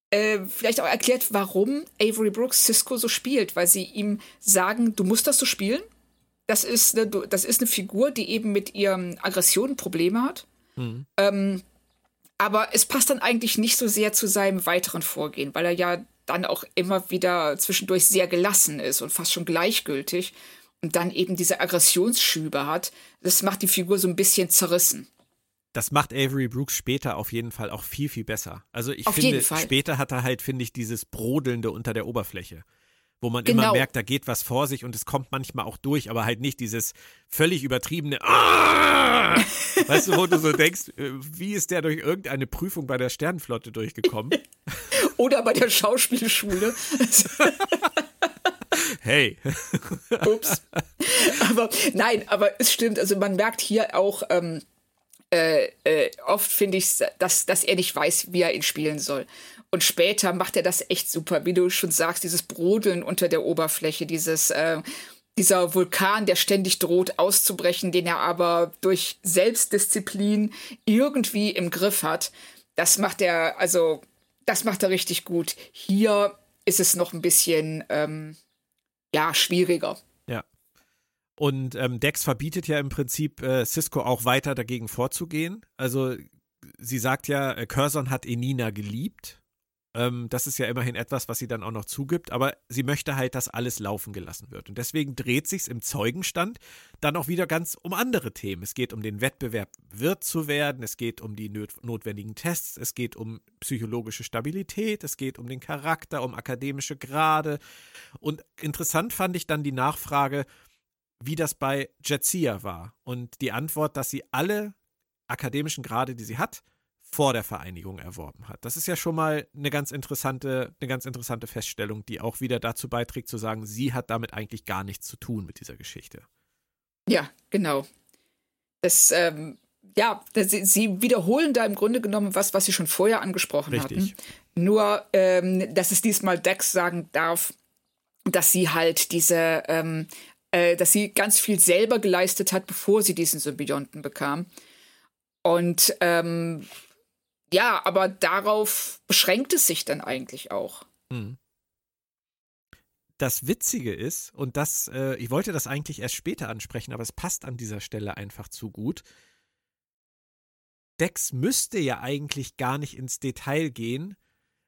äh, vielleicht auch erklärt, warum Avery Brooks Cisco so spielt, weil sie ihm sagen, du musst das so spielen das ist eine, das ist eine Figur, die eben mit ihren Aggressionen Probleme hat. Mhm. Ähm, aber es passt dann eigentlich nicht so sehr zu seinem weiteren Vorgehen, weil er ja dann auch immer wieder zwischendurch sehr gelassen ist und fast schon gleichgültig und dann eben diese Aggressionsschübe hat. Das macht die Figur so ein bisschen zerrissen. Das macht Avery Brooks später auf jeden Fall auch viel, viel besser. Also ich auf finde, später hat er halt, finde ich, dieses Brodelnde unter der Oberfläche wo man genau. immer merkt, da geht was vor sich und es kommt manchmal auch durch, aber halt nicht dieses völlig übertriebene Aah! Weißt du, wo du so denkst, äh, wie ist der durch irgendeine Prüfung bei der Sternenflotte durchgekommen? Oder bei der Schauspielschule. hey. Ups. Aber nein, aber es stimmt, also man merkt hier auch, ähm, äh, äh, oft finde ich, dass, dass er nicht weiß, wie er ihn spielen soll. Und später macht er das echt super, wie du schon sagst, dieses Brodeln unter der Oberfläche, dieses äh, dieser Vulkan, der ständig droht auszubrechen, den er aber durch Selbstdisziplin irgendwie im Griff hat. Das macht er, also, das macht er richtig gut. Hier ist es noch ein bisschen, ähm, ja, schwieriger. Ja. Und ähm, Dex verbietet ja im Prinzip äh, Cisco auch weiter dagegen vorzugehen. Also, sie sagt ja, äh, Curzon hat Enina geliebt ähm, das ist ja immerhin etwas, was sie dann auch noch zugibt, aber sie möchte halt, dass alles laufen gelassen wird. Und deswegen dreht sich im Zeugenstand dann auch wieder ganz um andere Themen. Es geht um den Wettbewerb, Wirt zu werden, es geht um die notwendigen Tests, es geht um psychologische Stabilität, es geht um den Charakter, um akademische Grade. Und interessant fand ich dann die Nachfrage, wie das bei Jetsia war. Und die Antwort, dass sie alle akademischen Grade, die sie hat, vor der Vereinigung erworben hat. Das ist ja schon mal eine ganz interessante, eine ganz interessante Feststellung, die auch wieder dazu beiträgt zu sagen, sie hat damit eigentlich gar nichts zu tun mit dieser Geschichte. Ja, genau. Das, ähm, ja, das, sie wiederholen da im Grunde genommen was, was sie schon vorher angesprochen Richtig. hatten. Nur, ähm, dass es diesmal Dex sagen darf, dass sie halt diese, ähm, äh, dass sie ganz viel selber geleistet hat, bevor sie diesen Symbionten bekam. Und ähm, ja, aber darauf beschränkt es sich dann eigentlich auch. Hm. Das Witzige ist, und das, äh, ich wollte das eigentlich erst später ansprechen, aber es passt an dieser Stelle einfach zu gut. Dex müsste ja eigentlich gar nicht ins Detail gehen.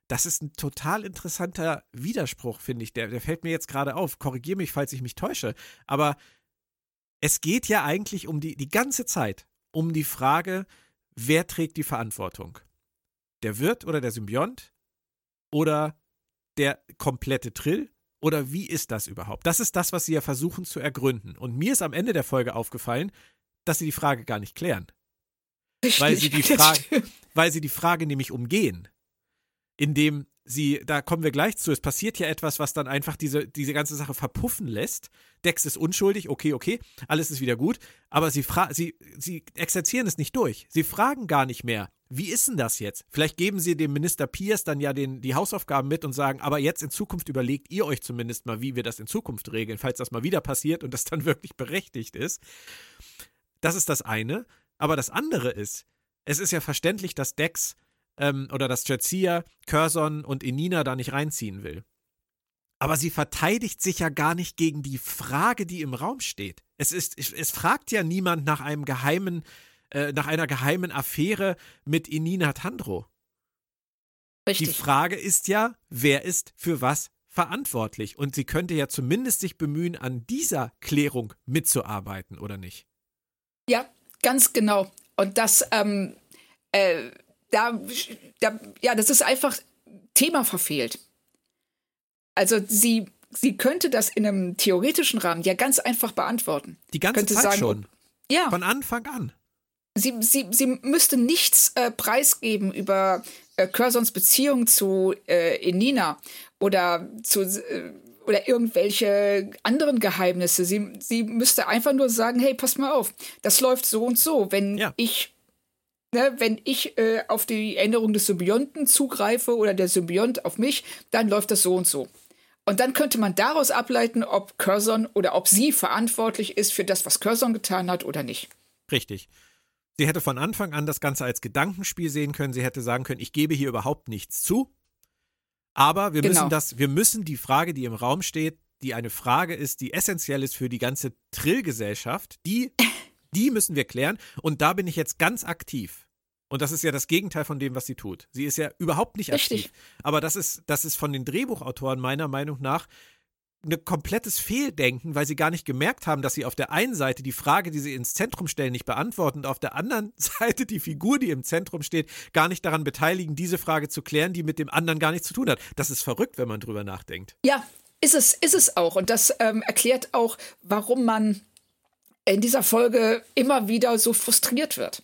Das ist ein total interessanter Widerspruch, finde ich. Der, der fällt mir jetzt gerade auf. Korrigiere mich, falls ich mich täusche. Aber es geht ja eigentlich um die, die ganze Zeit um die Frage, wer trägt die Verantwortung? Der Wirt oder der Symbiont oder der komplette Trill? Oder wie ist das überhaupt? Das ist das, was sie ja versuchen zu ergründen. Und mir ist am Ende der Folge aufgefallen, dass sie die Frage gar nicht klären. Weil sie die Frage, weil sie die Frage nämlich umgehen. Indem sie, da kommen wir gleich zu, es passiert ja etwas, was dann einfach diese, diese ganze Sache verpuffen lässt. Dex ist unschuldig, okay, okay, alles ist wieder gut, aber sie, sie, sie exerzieren es nicht durch. Sie fragen gar nicht mehr, wie ist denn das jetzt? Vielleicht geben sie dem Minister Pierce dann ja den, die Hausaufgaben mit und sagen, aber jetzt in Zukunft überlegt ihr euch zumindest mal, wie wir das in Zukunft regeln, falls das mal wieder passiert und das dann wirklich berechtigt ist. Das ist das eine. Aber das andere ist, es ist ja verständlich, dass Dex ähm, oder dass Jetsia, Curzon und Enina da nicht reinziehen will. Aber sie verteidigt sich ja gar nicht gegen die Frage, die im Raum steht. Es, ist, es fragt ja niemand nach einem geheimen äh, nach einer geheimen Affäre mit Inina Tandro. Richtig. Die Frage ist ja, wer ist für was verantwortlich? Und sie könnte ja zumindest sich bemühen, an dieser Klärung mitzuarbeiten, oder nicht? Ja, ganz genau. Und das, ähm, äh, da, da, ja, das ist einfach Thema verfehlt. Also sie, sie könnte das in einem theoretischen Rahmen ja ganz einfach beantworten. Die ganze könnte Zeit sagen, schon. Ja. Von Anfang an. Sie, sie, sie müsste nichts äh, preisgeben über äh, Cursons Beziehung zu äh, Enina oder zu äh, oder irgendwelche anderen Geheimnisse. Sie, sie müsste einfach nur sagen, hey, pass mal auf, das läuft so und so. Wenn Ja. ich ne, wenn ich äh, auf die Änderung des Symbionten zugreife oder der Symbiont auf mich, dann läuft das so und so. Und dann könnte man daraus ableiten, ob Curzon oder ob sie verantwortlich ist für das, was Curzon getan hat oder nicht. Richtig. Sie hätte von Anfang an das Ganze als Gedankenspiel sehen können. Sie hätte sagen können, ich gebe hier überhaupt nichts zu. Aber wir Genau. müssen das, wir müssen die Frage, die im Raum steht, die eine Frage ist, die essentiell ist für die ganze Trillgesellschaft, die, die müssen wir klären. Und da bin ich jetzt ganz aktiv. Und das ist ja das Gegenteil von dem, was sie tut. Sie ist ja überhaupt nicht Richtig. aktiv. Aber das ist, das ist von den Drehbuchautoren meiner Meinung nach ein komplettes Fehldenken, weil sie gar nicht gemerkt haben, dass sie auf der einen Seite die Frage, die sie ins Zentrum stellen, nicht beantworten und auf der anderen Seite die Figur, die im Zentrum steht, gar nicht daran beteiligen, diese Frage zu klären, die mit dem anderen gar nichts zu tun hat. Das ist verrückt, wenn man drüber nachdenkt. Ja, ist es, ist es auch. Und das ähm, erklärt auch, warum man in dieser Folge immer wieder so frustriert wird.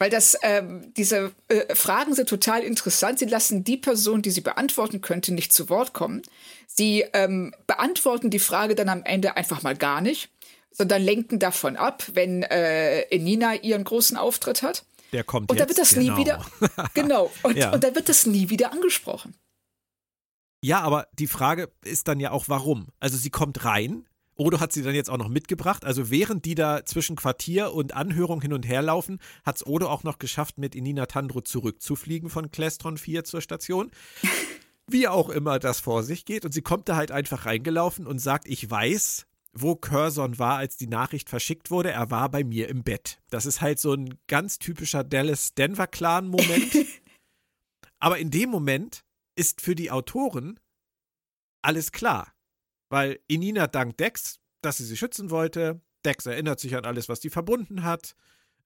Weil das, ähm, diese äh, Fragen sind total interessant. Sie lassen die Person, die sie beantworten könnte, nicht zu Wort kommen. Sie ähm, beantworten die Frage dann am Ende einfach mal gar nicht, sondern lenken davon ab, wenn äh, Enina ihren großen Auftritt hat. Der kommt Und jetzt. da wird das genau. nie wieder, genau, und, Ja. und da wird das nie wieder angesprochen. Ja, aber die Frage ist dann ja auch, warum? Also sie kommt rein. Odo hat sie dann jetzt auch noch mitgebracht. Also während die da zwischen Quartier und Anhörung hin und her laufen, hat es Odo auch noch geschafft, mit Inina Tandro zurückzufliegen von Klestron 4 zur Station. Wie auch immer das vor sich geht. Und sie kommt da halt einfach reingelaufen und sagt, ich weiß, wo Curzon war, als die Nachricht verschickt wurde. Er war bei mir im Bett. Das ist halt so ein ganz typischer Dallas-Denver-Clan-Moment. Aber in dem Moment ist für die Autoren alles klar. Weil Inina dankt Dex, dass sie sie schützen wollte. Dex erinnert sich an alles, was die verbunden hat.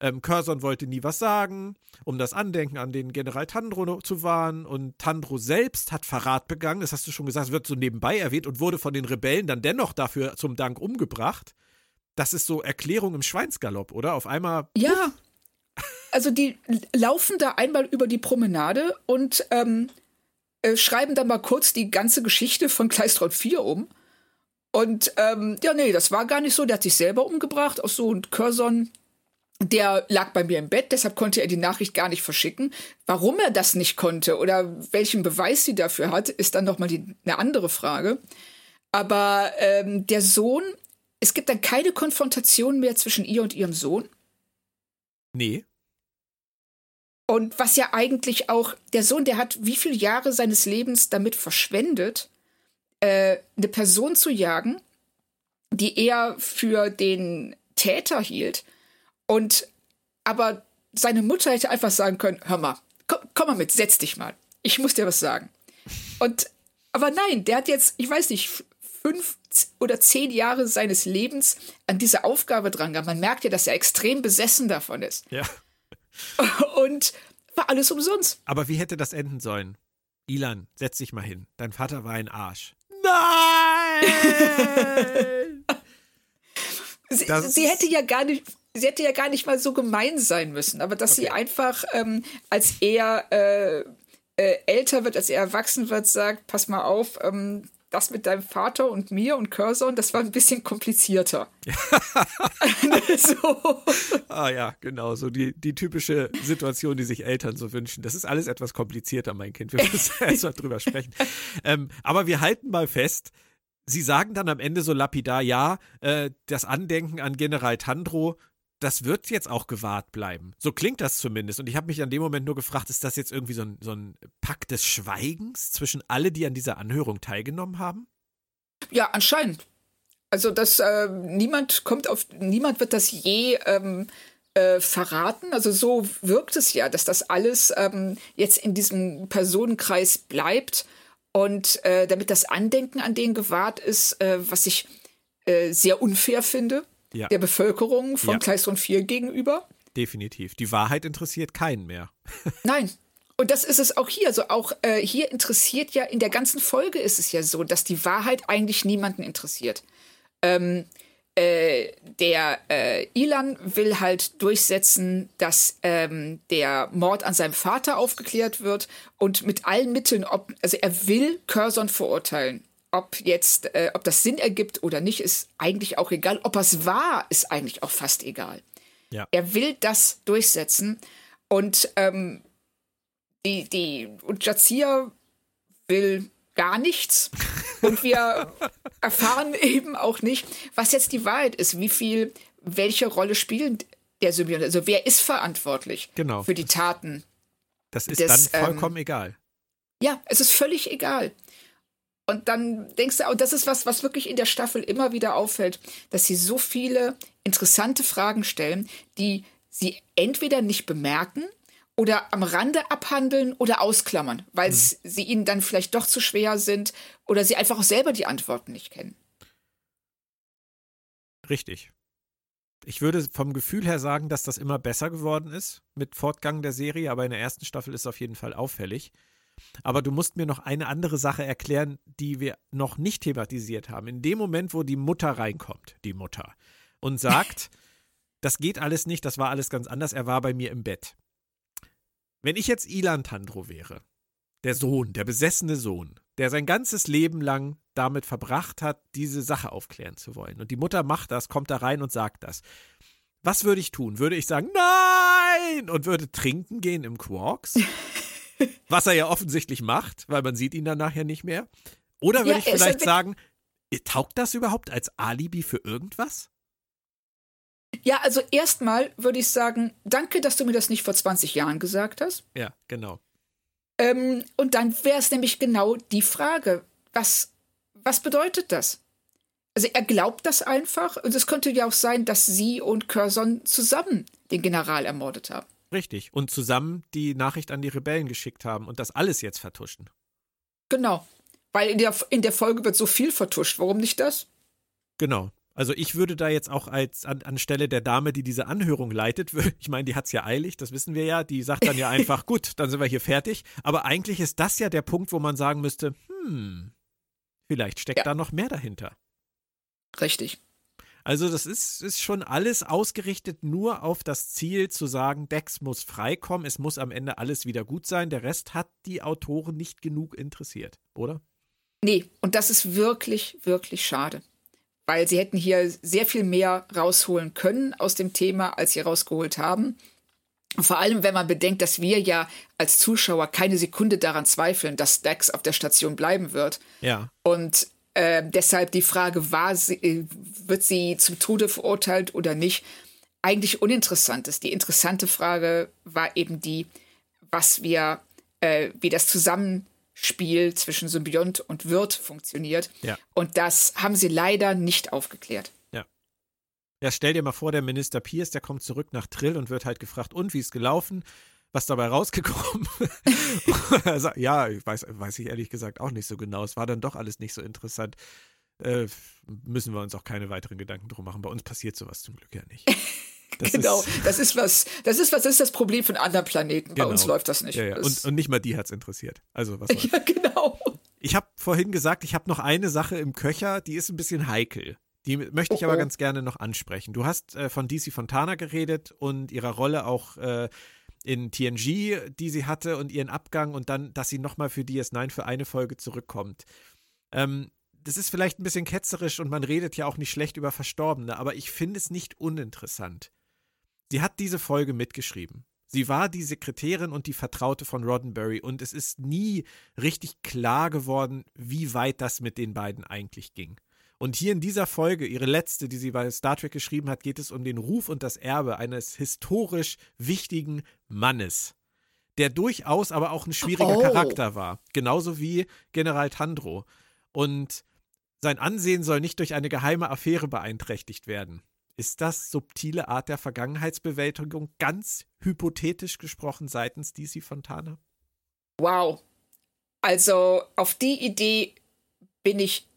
Ähm, Curzon wollte nie was sagen, um das Andenken an den General Tandro zu wahren. Und Tandro selbst hat Verrat begangen, das hast du schon gesagt, es wird so nebenbei erwähnt und wurde von den Rebellen dann dennoch dafür zum Dank umgebracht. Das ist so Erklärung im Schweinsgalopp, oder? Auf einmal, Ja. Also die laufen da einmal über die Promenade und ähm, äh, schreiben dann mal kurz die ganze Geschichte von Kleistrott 4 um. Und ähm, ja, nee, das war gar nicht so. Der hat sich selber umgebracht. Auch so und Curzon, der lag bei mir im Bett, deshalb konnte er die Nachricht gar nicht verschicken. Warum er das nicht konnte oder welchen Beweis sie dafür hat, ist dann nochmal eine andere Frage. Aber ähm, der Sohn, es gibt dann keine Konfrontation mehr zwischen ihr und ihrem Sohn. nee, Und was ja eigentlich auch, der Sohn, der hat wie viele Jahre seines Lebens damit verschwendet, äh, eine Person zu jagen, die er für den Täter hielt. Und aber seine Mutter hätte einfach sagen können: Hör mal, komm, komm mal mit, setz dich mal. Ich muss dir was sagen. Und aber nein, der hat jetzt, ich weiß nicht, fünf oder zehn Jahre seines Lebens an diese Aufgabe dran gehabt. Man merkt ja, dass er extrem besessen davon ist. ja. Und war alles umsonst. Aber wie hätte das enden sollen? Ilan, setz dich mal hin. Dein Vater war ein Arsch. Nein! Sie, sie hätte ja gar nicht. Sie hätte ja gar nicht mal so gemein sein müssen, aber dass sie einfach, ähm, als er äh, äh, älter wird, als er erwachsen wird, sagt, pass mal auf, ähm, das mit deinem Vater und mir und Curzon, das war ein bisschen komplizierter. so. ah ja, genau, so die, die typische Situation, die sich Eltern so wünschen. Das ist alles etwas komplizierter, mein Kind. Wir müssen erst mal drüber sprechen. Ähm, aber wir halten mal fest, Sie sagen dann am Ende so lapidar, ja, äh, das Andenken an General Tandro, das wird jetzt auch gewahrt bleiben. So klingt das zumindest. Und ich habe mich an dem Moment nur gefragt, ist das jetzt irgendwie so ein, so ein Pakt des Schweigens zwischen alle, die an dieser Anhörung teilgenommen haben? Ja, anscheinend. Also das äh, niemand kommt auf niemand wird das je ähm, äh, verraten. Also so wirkt es ja, dass das alles ähm, jetzt in diesem Personenkreis bleibt und äh, damit das Andenken an den gewahrt ist, äh, was ich äh, sehr unfair finde Ja. der Bevölkerung von Ja. Kleistron 4 gegenüber. definitiv. Die Wahrheit interessiert keinen mehr. Nein. Und das ist es auch hier. Also auch äh, hier interessiert ja, in der ganzen Folge ist es ja so, dass die Wahrheit eigentlich niemanden interessiert. Ähm, äh, der äh, Ilan will halt durchsetzen, dass ähm, der Mord an seinem Vater aufgeklärt wird und mit allen Mitteln, ob, also er will Curzon verurteilen. Ob jetzt, äh, ob das Sinn ergibt oder nicht, ist eigentlich auch egal. Ob es war, ist eigentlich auch fast egal. Ja. Er will das durchsetzen und ähm, die, die, und Jazia will gar nichts. Und wir erfahren eben auch nicht, was jetzt die Wahrheit ist, wie viel, welche Rolle spielen der Symbiont. Also wer ist verantwortlich genau. für die Taten? Das ist des, dann vollkommen ähm, egal. Ja, es ist völlig egal. Und dann denkst du, oh, das ist was, was wirklich in der Staffel immer wieder auffällt, dass sie so viele interessante Fragen stellen, die sie entweder nicht bemerken oder am Rande abhandeln oder ausklammern, weil mhm. sie ihnen dann vielleicht doch zu schwer sind oder sie einfach auch selber die Antworten nicht kennen. Richtig. Ich würde vom Gefühl her sagen, dass das immer besser geworden ist mit Fortgang der Serie, aber in der ersten Staffel ist es auf jeden Fall auffällig. Aber du musst mir noch eine andere Sache erklären, die wir noch nicht thematisiert haben. In dem Moment, wo die Mutter reinkommt, die Mutter, und sagt, das geht alles nicht, das war alles ganz anders, er war bei mir im Bett. Wenn ich jetzt Ilan Tandro wäre, der Sohn, der besessene Sohn, der sein ganzes Leben lang damit verbracht hat, diese Sache aufklären zu wollen. Und die Mutter macht das, kommt da rein und sagt das. Was würde ich tun? Würde ich sagen, nein! Und würde trinken gehen im Quarks? was er ja offensichtlich macht, weil man sieht ihn dann nachher nicht mehr. Oder würde ja, ich vielleicht sagen, taugt das überhaupt als Alibi für irgendwas? Ja, also erstmal würde ich sagen, danke, dass du mir das nicht vor 20 Jahren gesagt hast. Ja, genau. Ähm, und dann wäre es nämlich genau die Frage, was, was bedeutet das? Also er glaubt das einfach und es könnte ja auch sein, dass sie und Curzon zusammen den General ermordet haben. Richtig. Und zusammen die Nachricht an die Rebellen geschickt haben und das alles jetzt vertuschen. Genau. Weil in der, in der Folge wird so viel vertuscht. Warum nicht das? Genau. Also ich würde da jetzt auch als an, anstelle der Dame, die diese Anhörung leitet, ich meine, die hat es ja eilig, das wissen wir ja, die sagt dann ja einfach, gut, dann sind wir hier fertig. Aber eigentlich ist das ja der Punkt, wo man sagen müsste, hm, vielleicht steckt ja. da noch mehr dahinter. Richtig. Also das ist, ist schon alles ausgerichtet nur auf das Ziel zu sagen, Dex muss freikommen, es muss am Ende alles wieder gut sein. Der Rest hat die Autoren nicht genug interessiert, oder? Nee, und das ist wirklich, wirklich schade weil sie hätten hier sehr viel mehr rausholen können aus dem Thema, als sie rausgeholt haben. Vor allem, wenn man bedenkt, dass wir ja als Zuschauer keine Sekunde daran zweifeln, dass Dax auf der Station bleiben wird. Ja. Und äh, deshalb die Frage, war sie, äh, wird sie zum Tode verurteilt oder nicht, eigentlich uninteressant ist. Die interessante Frage war eben die, was wir, äh, wie das zusammen Spiel zwischen Symbiont und Wirt funktioniert. Ja. Und das haben sie leider nicht aufgeklärt. Ja. Ja, stell dir mal vor, der Minister Pierce, der kommt zurück nach Trill und wird halt gefragt, und wie ist gelaufen? Was dabei rausgekommen? ja, ich weiß, weiß ich ehrlich gesagt auch nicht so genau. Es war dann doch alles nicht so interessant. Äh, müssen wir uns auch keine weiteren Gedanken drum machen. Bei uns passiert sowas zum Glück ja nicht. Das genau, ist, das ist was, das ist was, das ist das Problem von anderen Planeten. Genau. Bei uns genau. läuft das nicht. Ja, ja. Und, und, nicht mal die hat es interessiert. Also was Ja, genau. Ich habe vorhin gesagt, ich habe noch eine Sache im Köcher, die ist ein bisschen heikel. Die möchte ich oh, aber oh. ganz gerne noch ansprechen. Du hast äh, von DC Fontana geredet und ihrer Rolle auch äh, in TNG, die sie hatte und ihren Abgang und dann, dass sie nochmal für DS9 für eine Folge zurückkommt. Ähm, das ist vielleicht ein bisschen ketzerisch und man redet ja auch nicht schlecht über Verstorbene, aber ich finde es nicht uninteressant. Sie hat diese Folge mitgeschrieben. Sie war die Sekretärin und die Vertraute von Roddenberry und es ist nie richtig klar geworden, wie weit das mit den beiden eigentlich ging. Und hier in dieser Folge, ihre letzte, die sie bei Star Trek geschrieben hat, geht es um den Ruf und das Erbe eines historisch wichtigen Mannes, der durchaus aber auch ein schwieriger oh. Charakter war, genauso wie General Tandro. Und sein Ansehen soll nicht durch eine geheime Affäre beeinträchtigt werden. Ist das subtile Art der Vergangenheitsbewältigung ganz hypothetisch gesprochen seitens DC Fontana? Wow. Also auf die Idee bin ich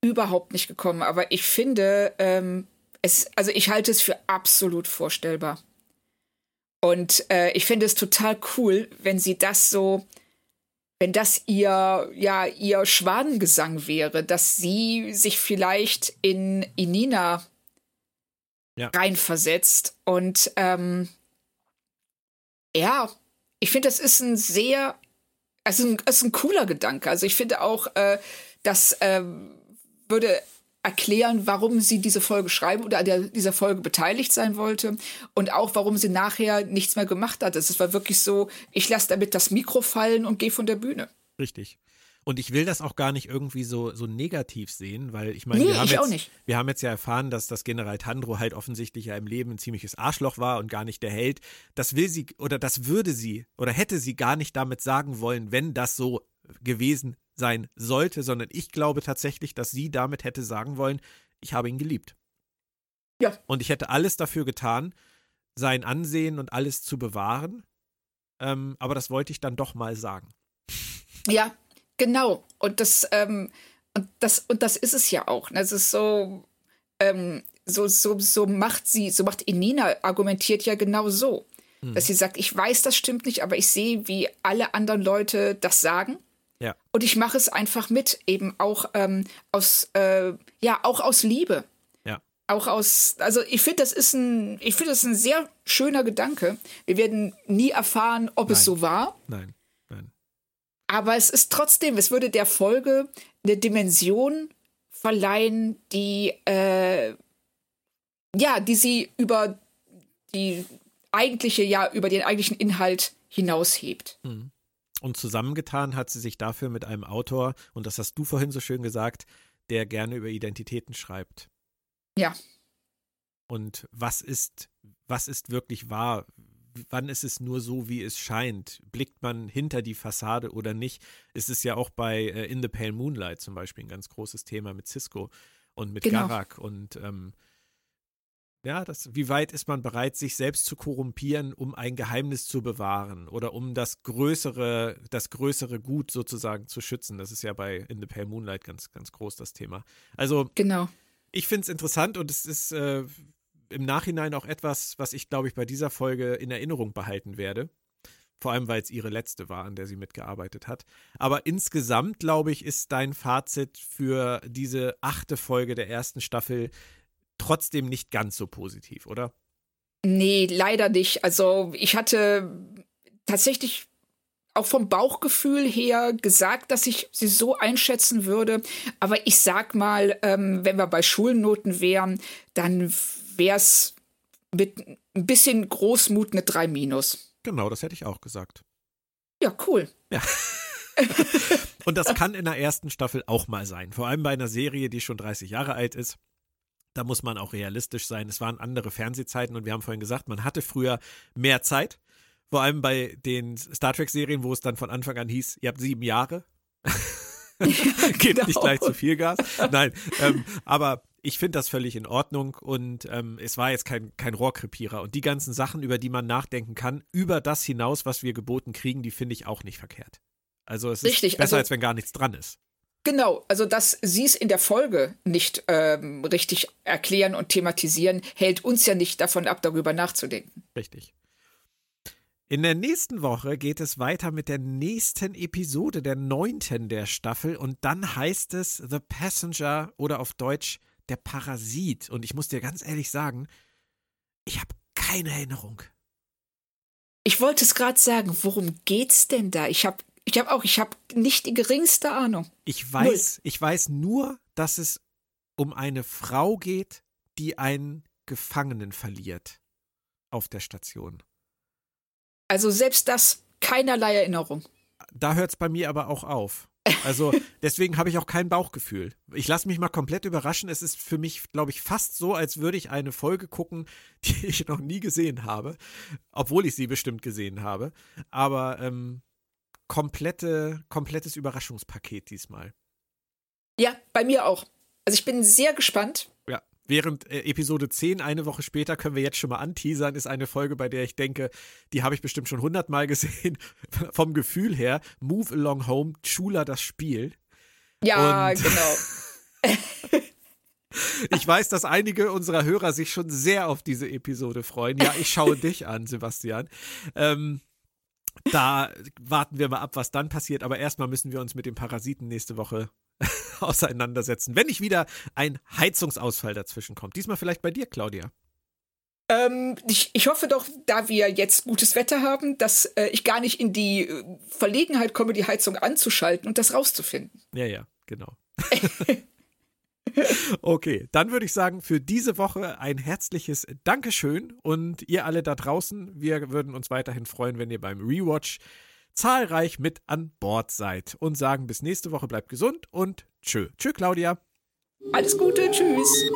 überhaupt nicht gekommen, aber ich finde, ähm, es, also ich halte es für absolut vorstellbar. Und äh, ich finde es total cool, wenn sie das so, wenn das ihr, ja, ihr Schwanengesang wäre, dass sie sich vielleicht in Inina ja. reinversetzt. Und ähm, ja, ich finde, das ist ein sehr, also ein, ist ein cooler Gedanke. Also ich finde auch, äh, das äh, würde erklären, warum sie diese Folge schreiben oder an der, dieser Folge beteiligt sein wollte und auch warum sie nachher nichts mehr gemacht hat. Es war wirklich so, ich lasse damit das Mikro fallen und gehe von der Bühne. Richtig. Und ich will das auch gar nicht irgendwie so, so negativ sehen, weil ich meine, nee, wir, haben jetzt, wir haben jetzt ja erfahren, dass das General Tandro halt offensichtlich ja im Leben ein ziemliches Arschloch war und gar nicht der Held. Das will sie oder das würde sie oder hätte sie gar nicht damit sagen wollen, wenn das so gewesen sein sollte, sondern ich glaube tatsächlich, dass sie damit hätte sagen wollen, ich habe ihn geliebt. Ja. Und ich hätte alles dafür getan, sein Ansehen und alles zu bewahren. Ähm, aber das wollte ich dann doch mal sagen. Ja, Genau. Und das, ähm, und das, und das ist es ja auch. Das ist so, ähm, so, so, so macht sie, so macht Inina argumentiert ja genau so. Hm. Dass sie sagt, ich weiß, das stimmt nicht, aber ich sehe, wie alle anderen Leute das sagen. Ja. Und ich mache es einfach mit, eben auch ähm, aus, äh, ja, auch aus Liebe. Ja. Auch aus, also ich finde, das ist ein, ich finde, das ein sehr schöner Gedanke. Wir werden nie erfahren, ob Nein. es so war. Nein. Nein. Aber es ist trotzdem, es würde der Folge eine Dimension verleihen, die äh, ja, die sie über die eigentliche, ja, über den eigentlichen Inhalt hinaushebt. Hm. Und zusammengetan hat sie sich dafür mit einem Autor, und das hast du vorhin so schön gesagt, der gerne über Identitäten schreibt. Ja. Und was ist, was ist wirklich wahr? wann ist es nur so, wie es scheint? Blickt man hinter die Fassade oder nicht? Es ist ja auch bei äh, In the Pale Moonlight zum Beispiel ein ganz großes Thema mit Cisco und mit genau. Garak und ähm, ja, das, wie weit ist man bereit, sich selbst zu korrumpieren, um ein Geheimnis zu bewahren oder um das größere, das größere Gut sozusagen zu schützen? Das ist ja bei In the Pale Moonlight ganz, ganz groß das Thema. Also, genau. ich finde es interessant und es ist, äh, im Nachhinein auch etwas, was ich, glaube ich, bei dieser Folge in Erinnerung behalten werde. Vor allem, weil es ihre letzte war, an der sie mitgearbeitet hat. Aber insgesamt, glaube ich, ist dein Fazit für diese achte Folge der ersten Staffel trotzdem nicht ganz so positiv, oder? Nee, leider nicht. Also ich hatte tatsächlich auch vom Bauchgefühl her gesagt, dass ich sie so einschätzen würde. Aber ich sag mal, ähm, wenn wir bei Schulnoten wären, dann wäre es mit ein bisschen Großmut eine 3 minus. Genau, das hätte ich auch gesagt. Ja, cool. Ja. Und das kann in der ersten Staffel auch mal sein. Vor allem bei einer Serie, die schon 30 Jahre alt ist. Da muss man auch realistisch sein. Es waren andere Fernsehzeiten und wir haben vorhin gesagt, man hatte früher mehr Zeit. Vor allem bei den Star Trek-Serien, wo es dann von Anfang an hieß, ihr habt sieben Jahre. Gebt genau. nicht gleich zu viel Gas. Nein, ähm, aber ich finde das völlig in Ordnung und ähm, es war jetzt kein, kein Rohrkrepierer. Und die ganzen Sachen, über die man nachdenken kann, über das hinaus, was wir geboten kriegen, die finde ich auch nicht verkehrt. Also es Richtig, ist besser, also, als wenn gar nichts dran ist. Genau, also dass sie es in der Folge nicht ähm, richtig erklären und thematisieren, hält uns ja nicht davon ab, darüber nachzudenken. Richtig. In der nächsten Woche geht es weiter mit der nächsten Episode, der neunten der Staffel. Und dann heißt es The Passenger oder auf Deutsch der Parasit. Und ich muss dir ganz ehrlich sagen, ich habe keine Erinnerung. Ich wollte es gerade sagen, worum geht's denn da? Ich habe ich hab auch, ich habe nicht die geringste Ahnung. Ich weiß, Null. ich weiß nur, dass es um eine Frau geht, die einen Gefangenen verliert auf der Station. Also selbst das keinerlei Erinnerung. Da hört es bei mir aber auch auf. Also deswegen habe ich auch kein Bauchgefühl. Ich lasse mich mal komplett überraschen. Es ist für mich, glaube ich, fast so, als würde ich eine Folge gucken, die ich noch nie gesehen habe, obwohl ich sie bestimmt gesehen habe. Aber ähm, komplette, komplettes Überraschungspaket diesmal. Ja, bei mir auch. Also ich bin sehr gespannt. Ja. Während äh, Episode 10 eine Woche später können wir jetzt schon mal anteasern, ist eine Folge, bei der ich denke, die habe ich bestimmt schon hundertmal gesehen. Vom Gefühl her, Move Along Home, Chula das Spiel. Ja, Und genau. Ich weiß, dass einige unserer Hörer sich schon sehr auf diese Episode freuen. Ja, ich schaue dich an, Sebastian. Ähm, da warten wir mal ab, was dann passiert. Aber erstmal müssen wir uns mit den Parasiten nächste Woche auseinandersetzen. Wenn nicht wieder ein Heizungsausfall dazwischen kommt. Diesmal vielleicht bei dir, Claudia. Ähm, ich, ich hoffe doch, da wir jetzt gutes Wetter haben, dass äh, ich gar nicht in die äh, Verlegenheit komme, die Heizung anzuschalten und das rauszufinden. Ja, ja, genau. Okay, dann würde ich sagen, für diese Woche ein herzliches Dankeschön und ihr alle da draußen, wir würden uns weiterhin freuen, wenn ihr beim Rewatch zahlreich mit an Bord seid und sagen bis nächste Woche bleibt gesund und tschö. Tschö, Claudia. Alles Gute, tschüss.